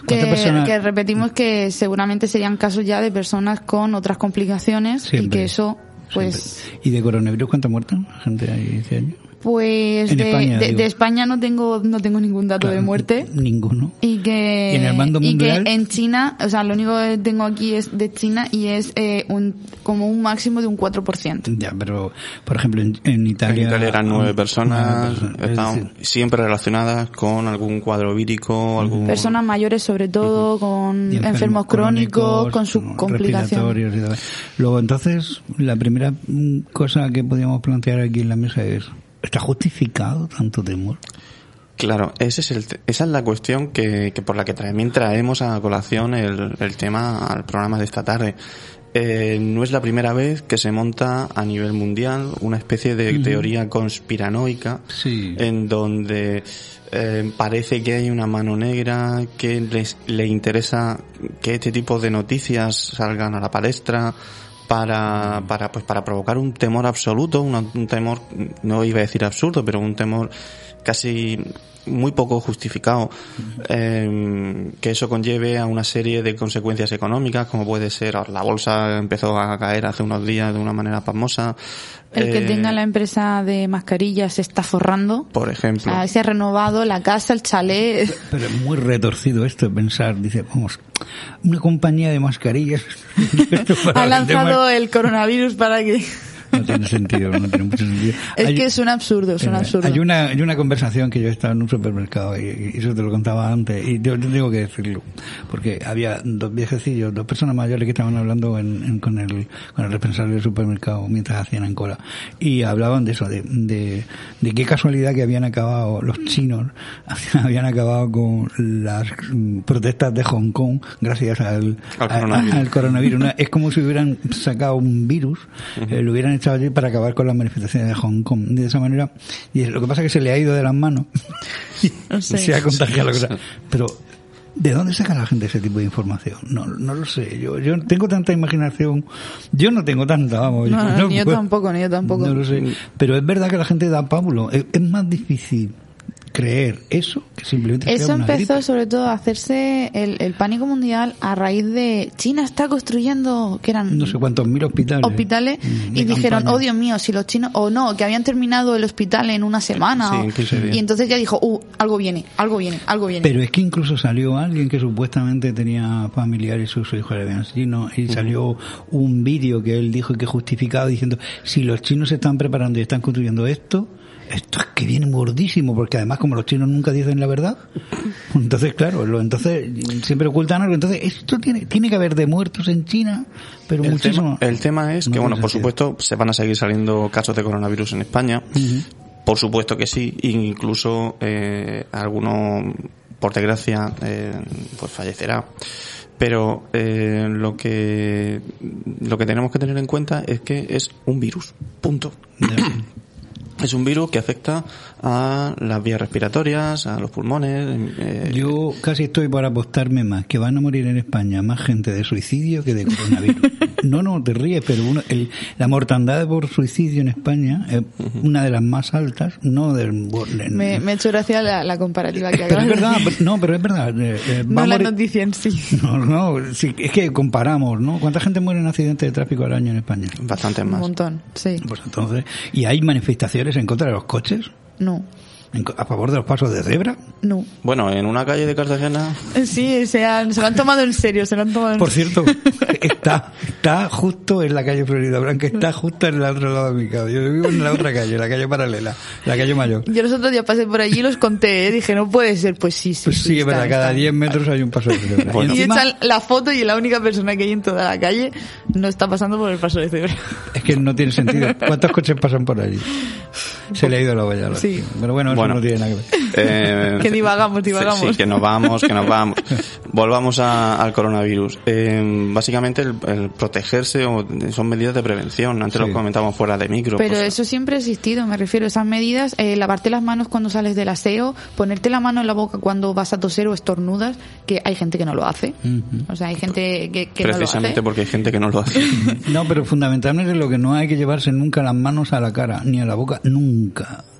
Que, personas... que, repetimos que seguramente serían casos ya de personas con otras complicaciones y que eso, pues... ¿Y de coronavirus cuánta muerto gente hay este año? Pues En de, España, de- España no tengo no tengo ningún dato de muerte. Ninguno. Y que, ¿Y en el mando y que en China, o sea, lo único que tengo aquí es de China y es eh, un, como un máximo de un 4%. Ya, pero, por ejemplo, en, en Italia... En Italia eran nueve personas, nueve personas. Es estaban decir, siempre relacionadas con algún cuadro vírico, algún... Personas mayores sobre todo, con enfermos, crónicos, con sus complicaciones. Luego, entonces, la primera mm, cosa que podríamos plantear aquí en la mesa es, ¿está justificado tanto temor? Claro, ese es el esa es la cuestión que, que por la que también traemos a colación el, el tema al programa de esta tarde. Eh, no es la primera vez que se monta a nivel mundial una especie de teoría conspiranoica Sí. en donde eh, parece que hay una mano negra que les, le interesa que este tipo de noticias salgan a la palestra para, para, pues, para provocar un temor absoluto, una- un temor, no iba a decir absurdo, pero un temor casi muy poco justificado, eh, que eso conlleve a una serie de consecuencias económicas, como puede ser, ahora la bolsa empezó a caer hace unos días de una manera pasmosa. El que eh, tenga la empresa de mascarillas se está forrando. Por O ejemplo. sea, se ha renovado la casa, el chalet. Pero es muy retorcido esto de pensar, dice, vamos, una compañía de mascarillas... ha lanzado el coronavirus para que... No tiene sentido, no tiene mucho sentido. Es Hay- que es un absurdo, es un Eh, absurdo. Hay una, hay una conversación que yo estaba en un supermercado y, y eso te lo contaba antes y yo, yo tengo que decirlo porque había dos viejecillos, dos personas mayores que estaban hablando en- en- con el con el responsable del supermercado mientras hacían en cola y hablaban de eso, de, de, de qué casualidad que habían acabado los chinos, habían acabado con las mm, protestas de Hong Kong gracias al, Al coronavirus. al coronavirus. Una- es como si hubieran sacado un virus, eh, lo hubieran allí para acabar con las manifestaciones de Hong Kong. De esa manera, y lo que pasa es que se le ha ido de las manos y No sé. se ha contagiado. sea. Pero, ¿de dónde saca la gente ese tipo de información? No, no lo sé. Yo, yo tengo tanta imaginación. Yo no tengo tanta, vamos. No, no, ni yo tampoco, ni yo tampoco. No lo sé. Pero es verdad que la gente da pábulo. Es, es más difícil creer eso que simplemente Eso sea una empezó gripe. sobre todo a hacerse el, el pánico mundial a raíz de China está construyendo, que eran no sé cuántos mil hospitales. hospitales, Mm, y dijeron, campaña. oh Dios mío, si los chinos, o no, que habían terminado el hospital en una semana. Sí, o- en 15 días. y entonces ya dijo, uh, algo viene, algo viene, algo viene. Pero es que incluso salió alguien que supuestamente tenía familiares, sus hijos eran chinos, y salió un vídeo que él dijo que justificaba diciendo, si los chinos se están preparando y están construyendo esto, esto es que viene gordísimo, porque además como los chinos nunca dicen la verdad, entonces claro, lo, entonces siempre ocultan algo, entonces esto tiene, tiene que haber de muertos en China, pero El muchísimo. tema, el tema es No que, bueno, por sentido. supuesto, se van a seguir saliendo casos de coronavirus en España. Por supuesto que sí. Incluso eh, alguno, por desgracia, eh, pues fallecerá. Pero eh, lo que lo que tenemos que tener en cuenta es que es un virus. Punto. Es un virus que afecta a las vías respiratorias, a los pulmones. eh, Yo casi estoy por apostarme más que van a morir en España más gente de suicidio que de coronavirus. no, no, te ríes, pero uno, el- la mortandad por suicidio en España es una de las más altas, no del... me, me ha hecho gracia la, la comparativa que pero es verdad, no, pero es verdad. eh, eh, No la morir- noticia en sí. No, no, sí, es que comparamos, ¿no? ¿Cuánta gente muere en accidentes de tráfico al año en España? Bastantes Un más. montón, sí. Pues entonces, ¿y hay manifestaciones en contra de los coches? No, ¿En co- ¿A favor de los pasos de cebra? no. Bueno, en una calle de Cartagena Sí, se, han- se lo han tomado en serio, se lo han tomado en Por cierto, está, está justo en la calle Florida Blanca, está justo en el otro lado de mi casa. Yo vivo en la otra calle, la calle paralela, la calle mayor. Yo los otros días pasé por allí y los conté, ¿eh? dije, no puede ser, pues sí, sí. Pues sí, es está, verdad, cada está. 10 metros hay un paso de cebra. Bueno. Y echan la foto y la única persona que hay en toda la calle no está pasando por el paso de cebra. es que no tiene sentido. ¿Cuántos coches pasan por allí? Se le ha ido la olla. Sí. Pero bueno, eso Bueno. no tiene nada que ver. Eh, Que divagamos, divagamos. Sí, que nos vamos, que nos vamos. Volvamos a- al coronavirus. Eh, básicamente el, el protegerse son medidas de prevención. Antes Sí. lo comentábamos fuera de micro. Pero pues, eso siempre ha existido, me refiero a esas medidas, eh, lavarte las manos cuando sales del aseo, ponerte la mano en la boca cuando vas a toser o estornudas, que hay gente que no lo hace. O sea, hay gente que, que no lo hace. precisamente porque hay gente que no lo hace. No, pero fundamentalmente lo que no hay que llevarse nunca las manos a la cara, ni a la boca, nunca.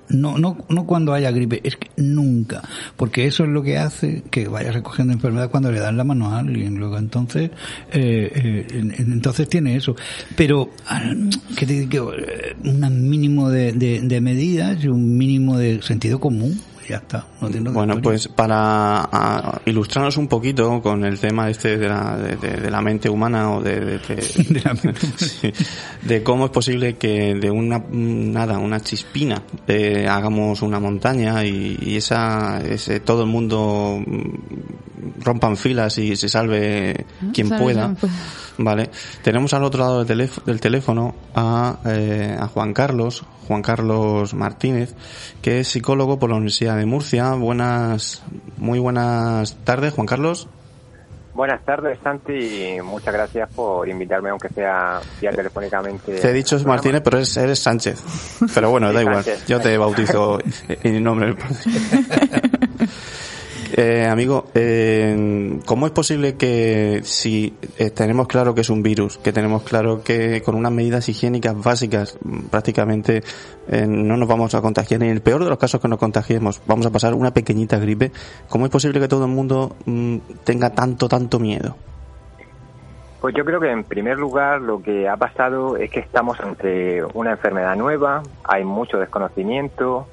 No, no, no cuando haya gripe, es que nunca. Porque eso es lo que hace que vayas recogiendo enfermedad cuando le dan la mano a alguien. Luego entonces, eh, eh, entonces tiene eso. Pero, ah, que te digo? Eh, un mínimo de, de, de medidas y un mínimo de sentido común ya está. bueno, pues para ilustrarnos un poquito con el tema este de la, de, la mente humana o de, de, cómo es posible que de una nada, una chispina, eh, hagamos una montaña y, esa ese, todo el mundo rompan filas y se salve quien pueda. Vale. Tenemos al otro lado del, del teléfono a, eh, a Juan Carlos, Juan Carlos Martínez, que es psicólogo por la Universidad de Murcia. Buenas, muy buenas tardes, Juan Carlos. Buenas tardes, Santi, y muchas gracias por invitarme, aunque sea ya telefónicamente. Te he dicho Martínez, pero eres, eres Sánchez. Pero bueno, da igual. Yo te bautizo en nombre del Eh, amigo, eh, ¿cómo es posible que si eh, tenemos claro que es un virus, que tenemos claro que con unas medidas higiénicas básicas prácticamente eh, no nos vamos a contagiar, en el peor de los casos que nos contagiemos vamos a pasar una pequeñita gripe, ¿cómo es posible que todo el mundo mm, tenga tanto, tanto miedo? Pues yo creo que en primer lugar lo que ha pasado es que estamos ante una enfermedad nueva, hay mucho desconocimiento,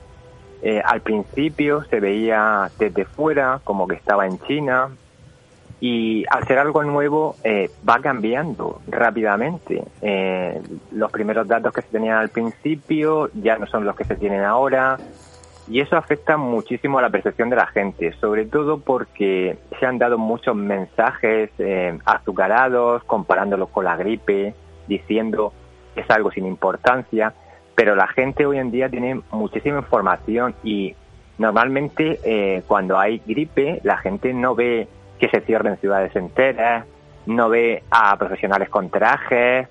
eh, al principio se veía desde fuera como que estaba en China y al ser algo nuevo eh, va cambiando rápidamente. Eh, los primeros datos que se tenían al principio ya no son los que se tienen ahora y eso afecta muchísimo a la percepción de la gente, sobre todo porque se han dado muchos mensajes azucarados comparándolos con la gripe, diciendo que es algo sin importancia pero la gente hoy en día tiene muchísima información y normalmente eh, cuando hay gripe la gente no ve que se cierren ciudades enteras, no ve a profesionales con trajes,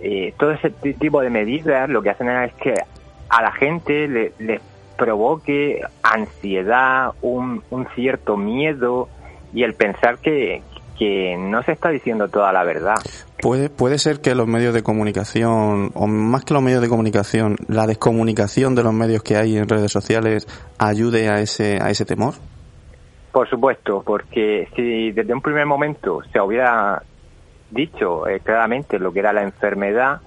eh, todo ese tipo de medidas lo que hacen es que a la gente le, provoque ansiedad, un, cierto miedo y el pensar que no se está diciendo toda la verdad. Puede, puede ser que los medios de comunicación, o más que los medios de comunicación, la descomunicación de los medios que hay en redes sociales ayude a ese, a ese temor. Por supuesto, porque si desde un primer momento se hubiera dicho eh, claramente lo que era la enfermedad,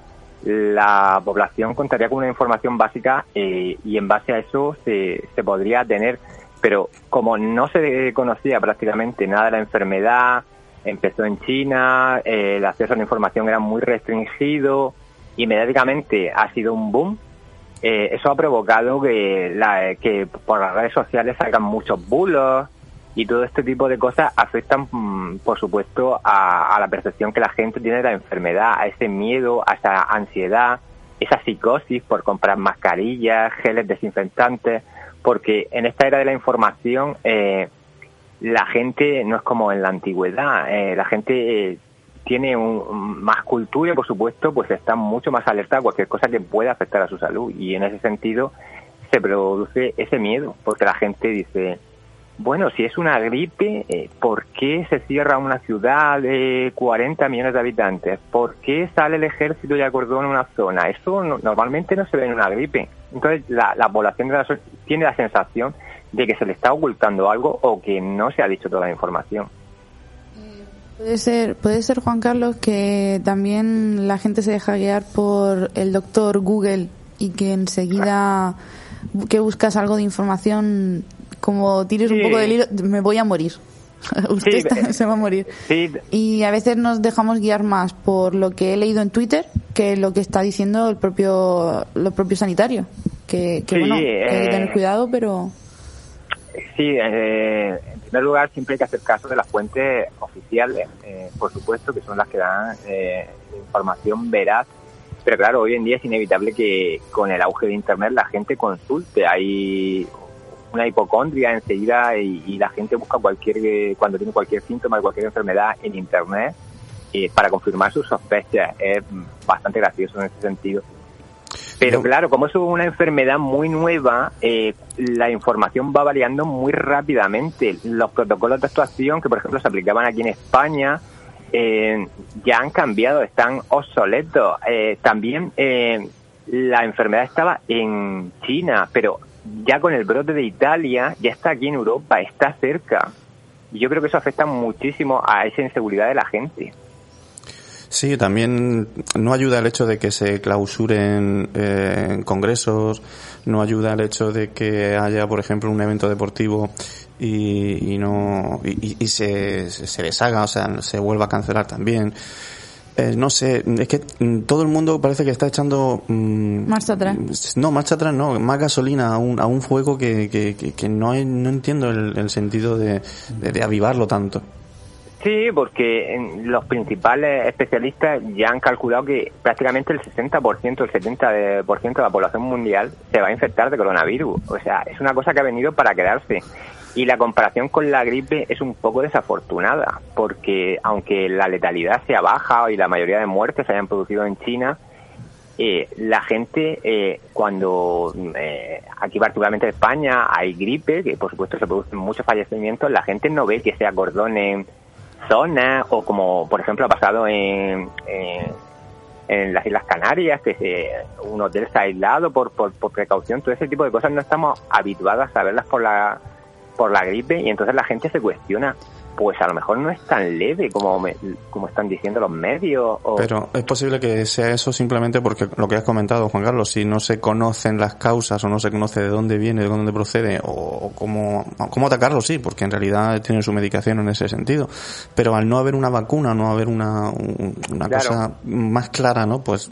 la población contaría con una información básica eh, y en base a eso se, se podría tener. Pero como no se conocía prácticamente nada de la enfermedad, empezó en China, eh, el acceso a la información era muy restringido y mediáticamente ha sido un boom. Eh, eso ha provocado que, la, que por las redes sociales salgan muchos bulos y todo este tipo de cosas afectan, mm, por supuesto, a, a, la percepción que la gente tiene de la enfermedad, a ese miedo, a esa ansiedad, esa psicosis por comprar mascarillas, geles desinfectantes, porque en esta era de la información eh, la gente no es como en la antigüedad, eh, la gente eh, tiene un, más cultura y por supuesto pues está mucho más alerta a cualquier cosa que pueda afectar a su salud y en ese sentido se produce ese miedo porque la gente dice bueno, si es una gripe, eh, ¿por qué se cierra una ciudad de 40 millones de habitantes? ¿Por qué sale el ejército y acordó en una zona? Eso normalmente no se ve en una gripe. Entonces, la, la población tiene la sensación de que se le está ocultando algo o que no se ha dicho toda la información. Puede ser, puede ser Juan Carlos que también la gente se deja guiar por el doctor Google y que enseguida que buscas algo de información como tires un poco del hilo, me voy a morir. Usted se va a morir. Y a veces nos dejamos guiar más por lo que he leído en Twitter que lo que está diciendo el propio, los propios sanitarios. Que, bueno, hay que tener eh, cuidado, pero. Sí, eh, en primer lugar siempre hay que hacer caso de las fuentes oficiales, eh, por supuesto, que son las que dan eh, información veraz. Pero claro, hoy en día es inevitable que con el auge de Internet la gente consulte. Hay una hipocondria enseguida y, la gente busca cualquier, cuando tiene cualquier síntoma de cualquier enfermedad en Internet para confirmar sus sospechas. Es bastante gracioso en ese sentido. Pero claro, como es una enfermedad muy nueva, eh, la información va variando muy rápidamente. Los protocolos de actuación que, por ejemplo, se aplicaban aquí en España eh, ya han cambiado, están obsoletos. Eh, también la enfermedad estaba en China, pero ya con el brote de Italia ya está aquí en Europa, está cerca. Y yo creo que eso afecta muchísimo a esa inseguridad de la gente. Sí, también no ayuda el hecho de que se clausuren eh, congresos, no ayuda el hecho de que haya, por ejemplo, un evento deportivo y, no y, se, se deshaga, o sea, se vuelva a cancelar también. Eh, no sé, es que mm, todo el mundo parece que está echando... Mm, marcha atrás. No, marcha atrás no, más gasolina a un, a un fuego que, que, que, no, no entiendo el, sentido de, de, avivarlo tanto. Sí, porque los principales especialistas ya han calculado que prácticamente el 60%, el 70% de la población mundial se va a infectar de coronavirus. O sea, es una cosa que ha venido para quedarse. Y la comparación con la gripe es un poco desafortunada, porque aunque la letalidad sea baja y la mayoría de muertes se hayan producido en China, eh, la gente, eh, cuando eh, aquí particularmente en España hay gripe, que por supuesto se producen muchos fallecimientos, la gente no ve que se en zonas o como por ejemplo ha pasado en, en, las Islas Canarias, que se, un hotel está aislado por, por, precaución, todo ese tipo de cosas no estamos habituados a verlas por la por la gripe y entonces la gente se cuestiona pues a lo mejor no es tan leve como, como están diciendo los medios. Pero es posible que sea eso simplemente porque lo que has comentado, Juan Carlos, si no se conocen las causas o no se conoce de dónde viene, de dónde procede o cómo, cómo atacarlo, sí, porque en realidad tiene su medicación en ese sentido. Pero al no haber una vacuna, no haber una, una cosa más clara, ¿no? Pues.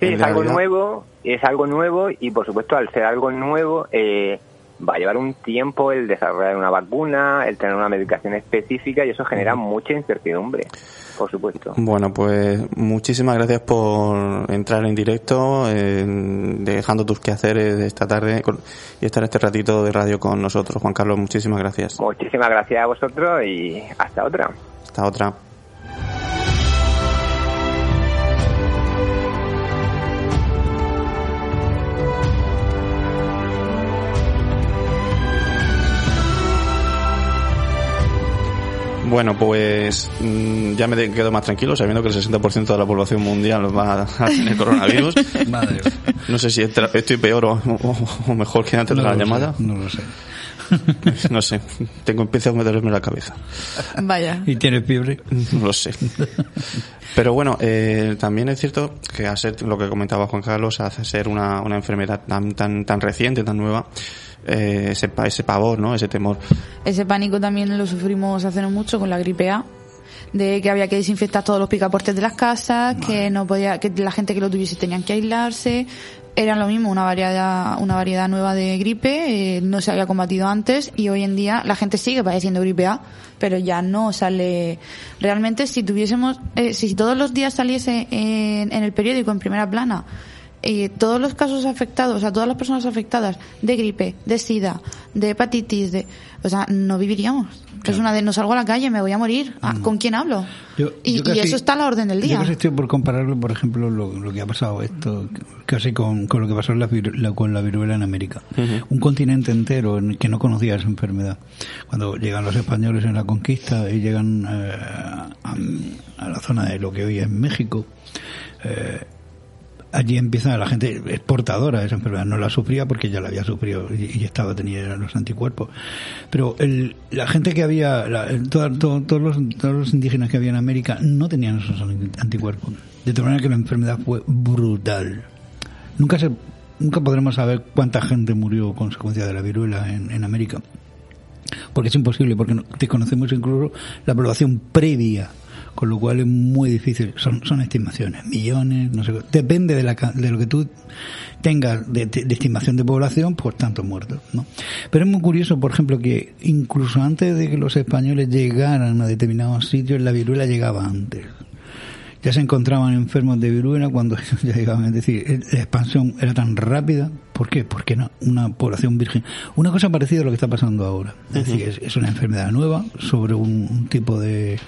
Sí, es algo nuevo, es algo nuevo y por supuesto al ser algo nuevo, eh, va a llevar un tiempo el desarrollar una vacuna, el tener una medicación específica y eso genera mucha incertidumbre, por supuesto. Bueno, pues muchísimas gracias por entrar en directo, dejando tus quehaceres de esta tarde y estar este ratito de radio con nosotros. Juan Carlos, muchísimas gracias. Muchísimas gracias a vosotros y hasta otra. Hasta otra. Bueno, pues mm, ya me quedo más tranquilo sabiendo que el 60% de la población mundial va a tener coronavirus. Madre. No sé si estoy peor o, mejor que antes de la llamada. no lo sé. no sé, tengo empieza a meterme en la cabeza. Vaya. ¿Y tienes fiebre? No lo sé. Pero bueno, eh, también es cierto que a ser lo que comentaba Juan Carlos, hace ser una, una enfermedad tan, tan, tan reciente, tan nueva, eh, ese, ese pavor, ¿no? Ese temor. Ese pánico también lo sufrimos hace no mucho con la gripe A de que había que desinfectar todos los picaportes de las casas, que no podía, que la gente que lo tuviese tenían que aislarse. Era lo mismo, una variedad, una variedad nueva de gripe, eh, no se había combatido antes y hoy en día la gente sigue padeciendo gripe A, pero ya no sale. Realmente, si tuviésemos, eh, si todos los días saliese en el periódico en primera plana y todos los casos afectados, o sea, todas las personas afectadas de gripe, de sida, de hepatitis, de, o sea, no viviríamos. Es una de no salgo a la calle, me voy a morir. Ah, ¿Con quién hablo? y, eso está a la orden del día. Yo casi estoy por compararlo, por ejemplo, lo, que ha pasado esto, casi con, con lo que pasó la, con la viruela en América. Un continente entero en que no conocía esa enfermedad. Cuando llegan los españoles en la conquista y llegan eh, a, la zona de lo que hoy es México, eh, allí empieza la gente exportadora de esa enfermedad. No la sufría porque ya la había sufrido y, estaba teniendo los anticuerpos. Pero el, la gente que había, todos, los, todos los indígenas que había en América no tenían esos anticuerpos. De tal manera que la enfermedad fue brutal. Nunca se, nunca podremos saber cuánta gente murió a consecuencia de la viruela en, en América. Porque es imposible, porque desconocemos incluso la población previa con lo cual es muy difícil. Son, son estimaciones, millones, no sé, depende de, la, de lo que tú tengas de, estimación de población, pues tantos muertos, ¿no? Pero es muy curioso, por ejemplo, que incluso antes de que los españoles llegaran a determinados sitios, la viruela llegaba antes ya se encontraban enfermos de viruela cuando ya llegaban. Es decir, la expansión era tan rápida. ¿Por qué? Porque era una población virgen. Una cosa parecida a lo que está pasando ahora. Es decir, es, una enfermedad nueva sobre un, tipo de,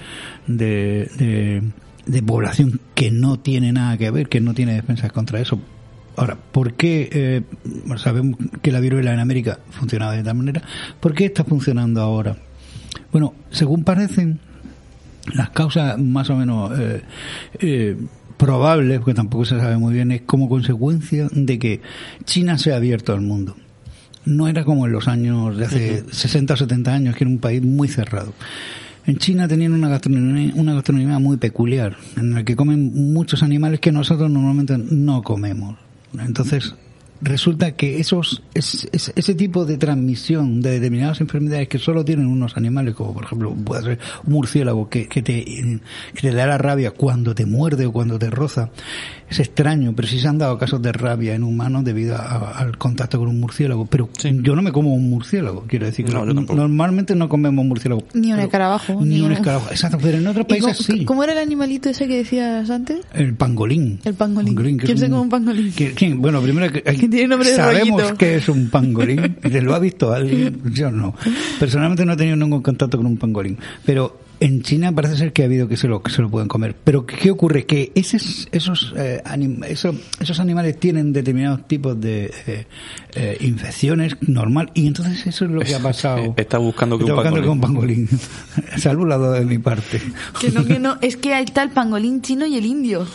de, de, población que no tiene nada que ver, que no tiene defensas contra eso. Ahora, ¿por qué eh, sabemos que la viruela en América funcionaba de tal manera? ¿Por qué está funcionando ahora? Bueno, según parecen, las causas más o menos eh, eh, probable, porque tampoco se sabe muy bien, es como consecuencia de que China se ha abierto al mundo. No era como en los años de hace 60 o 70 años, que era un país muy cerrado. En China tenían una gastronomía, una gastronomía muy peculiar, en la que comen muchos animales que nosotros normalmente no comemos. Entonces, resulta que esos es- es- ese tipo de transmisión de determinadas enfermedades que solo tienen unos animales, como por ejemplo puede ser un murciélago que, que te, que te da la rabia cuando te muerde o cuando te roza, es extraño, pero sí se han dado casos de rabia en humanos debido a- al contacto con un murciélago. Pero yo no me como un murciélago, quiero decir que No, no- normalmente no comemos murciélago. Ni un escarabajo. Ni un escarabajo, exacto, pero en otros ¿Y países cómo, sí. ¿Cómo era el animalito ese que decías antes? El pangolín. El pangolín. ¿Quién se come un pangolín? que- ¿quién? Bueno, primero que, hay- Que tiene nombre de sabemos rollito. que es un pangolín. ¿Se lo ha visto alguien? Yo no. Personalmente no he tenido ningún contacto con un pangolín. Pero en China parece ser que ha habido que se lo, que se lo pueden comer. Pero ¿qué ocurre? Que esos, esos, eh, anim- eso- esos animales tienen determinados tipos de eh, eh, infecciones normal y entonces eso es lo que ha pasado. Está buscando que Está un buscando que un pangolín. pangolín. Burlado de mi parte. Que no, que no. Es que ahí está el pangolín chino y el indio.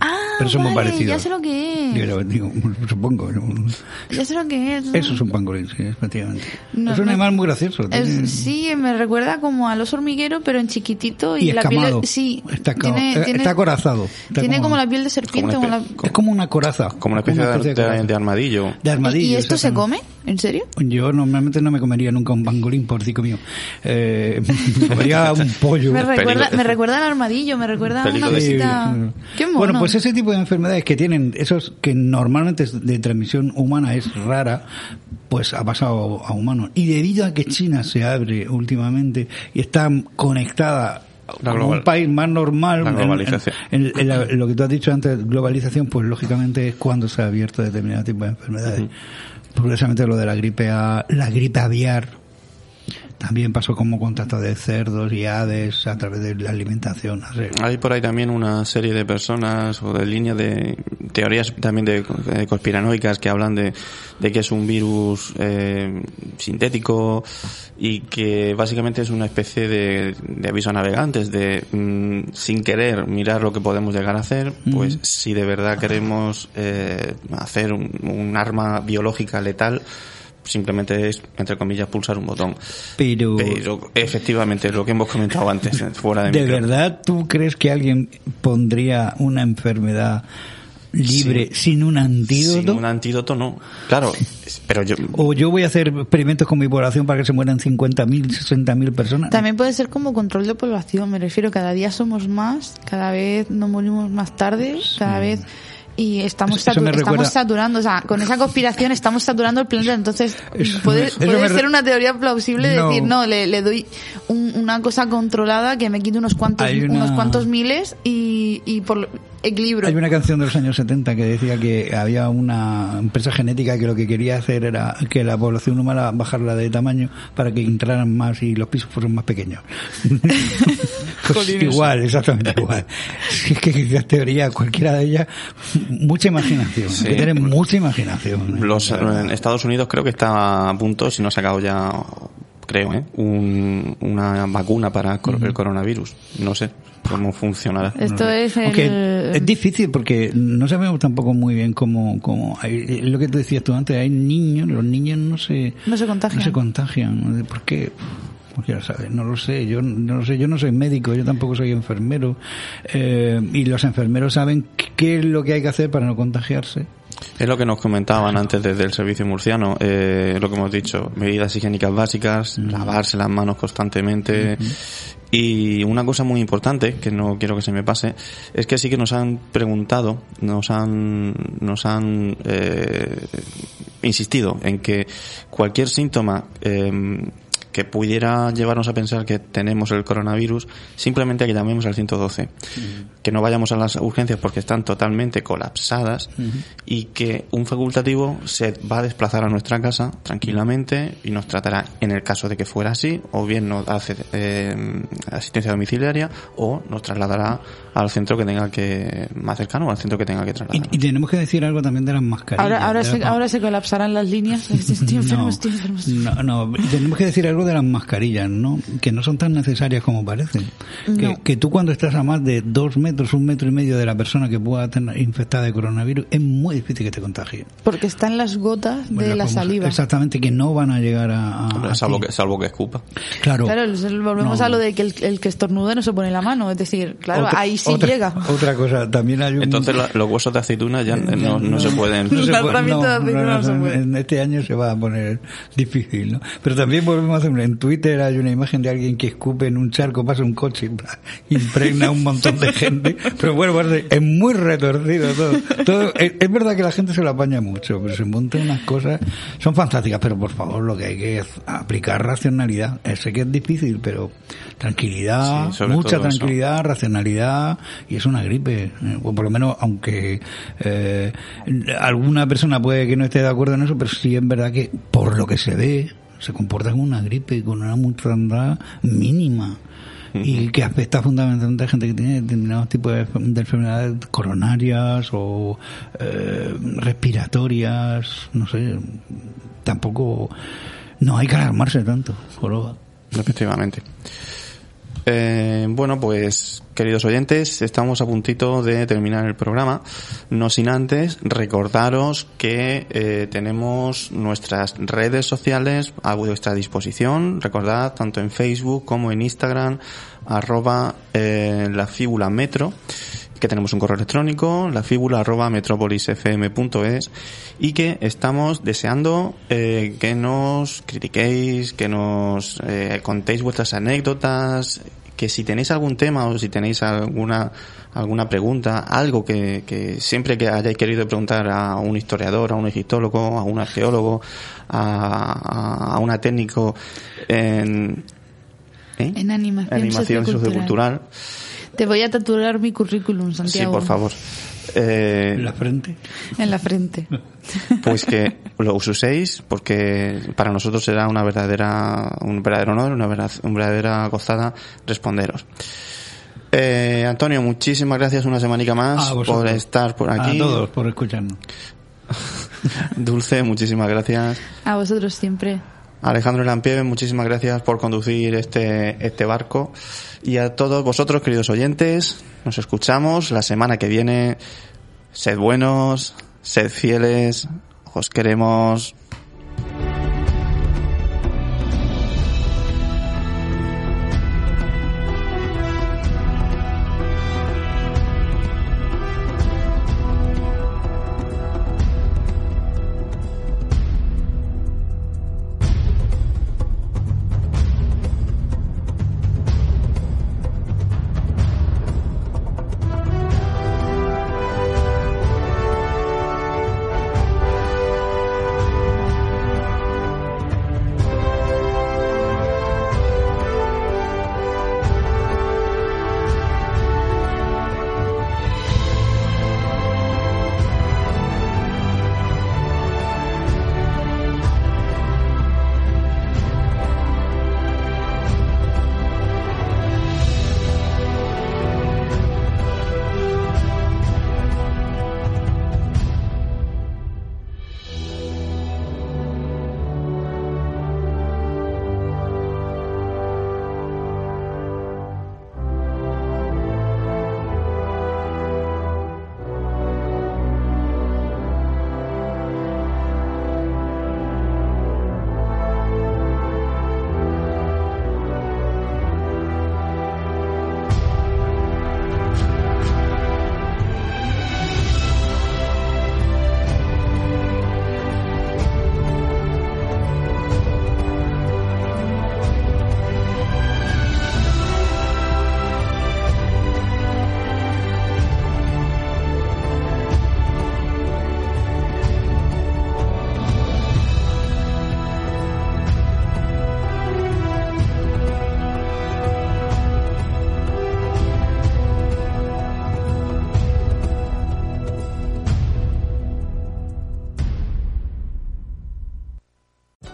Ah, Pero son muy vale, parecidos. ya sé lo que es. Digo, digo, supongo. ¿no? Ya sé lo que es. Eso es un pangolín, sí, efectivamente. No, es un no- animal muy gracioso. Es- tiene- sí, me recuerda como al oso hormiguero, pero en chiquitito y, y la piel. Sí, está, tiene, eh, tiene- está acorazado. Está tiene como la piel de serpiente. Como Como una la- Es como una coraza. Como una especie, de, de- coraza. de armadillo. De armadillo. ¿Y esto se come? ¿En serio? Yo normalmente no me comería nunca un pangolín, por cico mío. Eh, me comería un pollo. Me recuerda, me recuerda al armadillo, me recuerda a una de- cosita. Qué mono. Bueno, pues ese tipo de enfermedades que tienen, esos que normalmente es de transmisión humana es rara, pues ha pasado a humanos. Y debido a que China se abre últimamente y está conectada La como global- un país más normal, la globalización. en- en- en la- lo que tú has dicho antes, globalización, pues lógicamente es cuando se ha abierto determinado tipo de enfermedades. Precisamente lo de la gripe A, la gripe aviar, también pasó como contacto de cerdos y aves a través de la alimentación. Hay por ahí también una serie de personas o de líneas de teorías también de, conspiranoicas que hablan de, de que es un virus eh, sintético y que básicamente es una especie de, de aviso a navegantes de mm, sin querer mirar lo que podemos llegar a hacer, pues si de verdad queremos eh, hacer un, un arma biológica letal simplemente es, entre comillas, pulsar un botón. Pero, Pero efectivamente, lo que hemos comentado antes, fuera de ¿de micro. verdad tú crees que alguien pondría una enfermedad libre sin un antídoto? Sin un antídoto no. Claro, pero yo... O yo voy a hacer experimentos con mi población para que se mueran 50.000, 60.000 personas. También puede ser como control de población, me refiero, cada día somos más, cada vez nos morimos más tarde, cada vez y estamos, Eso- eso estamos saturando, o sea, con esa conspiración estamos saturando el planeta, entonces Eso puede, me ser una teoría plausible de No. decir, no, le, le doy un- una cosa controlada que me quite unos cuantos, una- unos cuantos miles y, y por equilibrio. Hay una canción de los años 70 que decía que había una empresa genética que lo que quería hacer era que la población humana bajarla de tamaño para que entraran más y los pisos fueran más pequeños. pues igual, exactamente igual. Si es que la teoría, cualquiera de ellas, mucha imaginación. Sí. Hay que tener mucha imaginación. Los, en Estados Unidos creo que está a punto, si no ha sacado ya, creo, ¿eh? Un- una vacuna para el coronavirus. No sé cómo funcionará. Esto es el... Es difícil porque no sabemos tampoco muy bien cómo, cómo hay- lo que tú decías tú antes, hay niños, los niños no se, No se contagian. no se contagian. ¿Por qué? Ya sabes, no lo sé, yo no lo sé, yo no soy médico, yo tampoco soy enfermero, eh, y los enfermeros saben qué- es lo que hay que hacer para no contagiarse. Es lo que nos comentaban antes desde el servicio murciano, eh, lo que hemos dicho, medidas higiénicas básicas, lavarse las manos constantemente. Y una cosa muy importante, que no quiero que se me pase, es que sí que nos han preguntado, nos han, nos han eh, insistido en que cualquier síntoma eh, que pudiera llevarnos a pensar que tenemos el coronavirus, simplemente que llamemos al 112. Que no vayamos a las urgencias porque están totalmente colapsadas y que un facultativo se va a desplazar a nuestra casa tranquilamente y nos tratará en el caso de que fuera así, o bien nos hace eh, asistencia domiciliaria o nos trasladará al centro que tenga que, más cercano o al centro que tenga que trasladar. y tenemos que decir algo también de las mascarillas. Ahora, ahora, se, ahora se colapsarán las líneas. Estoy enfermo, no, estoy enfermo. no, no, tenemos que decir algo de las mascarillas, ¿no? Que no son tan necesarias como parecen. Que, que tú cuando estás a más de dos metros, un metro y medio de la persona que pueda tener infectada de coronavirus, es muy difícil que te contagie. Porque están las gotas de Bueno, la como- saliva. Exactamente, que no van a llegar a... a- Hombre, a salvo, que, salvo que escupa. Claro. Claro, volvemos No. a lo de que el, el que estornuda no se pone la mano. Es decir, claro, Otra- ahí sí otra- llega. Otra cosa, también hay un... Entonces la- los huesos de aceituna ya no, no se pueden... No se puede- no se no, pueden. En este año se va a poner difícil, ¿no? Pero también volvemos a hacer en Twitter hay una imagen de alguien que escupe en un charco, pasa un coche y impregna a un montón de gente. Pero bueno, es muy retorcido todo. Todo- es, es verdad que la gente se lo apaña mucho, pero se montan unas cosas, son fantásticas, pero por favor lo que hay que es aplicar racionalidad. Eh, Sé que es difícil, pero tranquilidad, Sí, mucha eso. tranquilidad, racionalidad, y es una gripe. eh, O por lo menos, aunque eh, alguna persona puede que no esté de acuerdo en eso, pero sí es verdad que por lo que se ve, se comporta como una gripe, con una mortandad mínima. Y que afecta fundamentalmente a gente que tiene determinados tipos de, de enfermedades coronarias o eh, respiratorias, no sé, tampoco, no hay que alarmarse tanto, joroba. Efectivamente. Eh, bueno, pues queridos oyentes, estamos a puntito de terminar el programa. No sin antes recordaros que eh, tenemos nuestras redes sociales a vuestra disposición. Recordad, tanto en Facebook como en Instagram, arroba eh, la fíbula metro que tenemos un correo electrónico, la fíbula arroba metropolisfm.es y que estamos deseando eh, que nos critiquéis, que nos eh, contéis vuestras anécdotas, que si tenéis algún tema o si tenéis alguna alguna pregunta, algo que, que siempre que hayáis querido preguntar a un historiador, a un egiptólogo, a un arqueólogo, a, a, a una técnico en, ¿eh? En animación, animación sociocultural. sociocultural. Te voy a tatuar mi currículum, Sí, Santiago. por favor. Eh, En la frente. En la frente. pues que lo uséis porque para nosotros será una verdadera un verdadero honor una, verdad, una verdadera gozada responderos eh, Antonio muchísimas gracias una semanica más por estar por aquí A todos por escucharnos. Dulce muchísimas gracias A vosotros siempre. Alejandro Lampieve, muchísimas gracias por conducir este, este barco. Y a todos vosotros, queridos oyentes, nos escuchamos la semana que viene. Sed buenos, sed fieles, os queremos.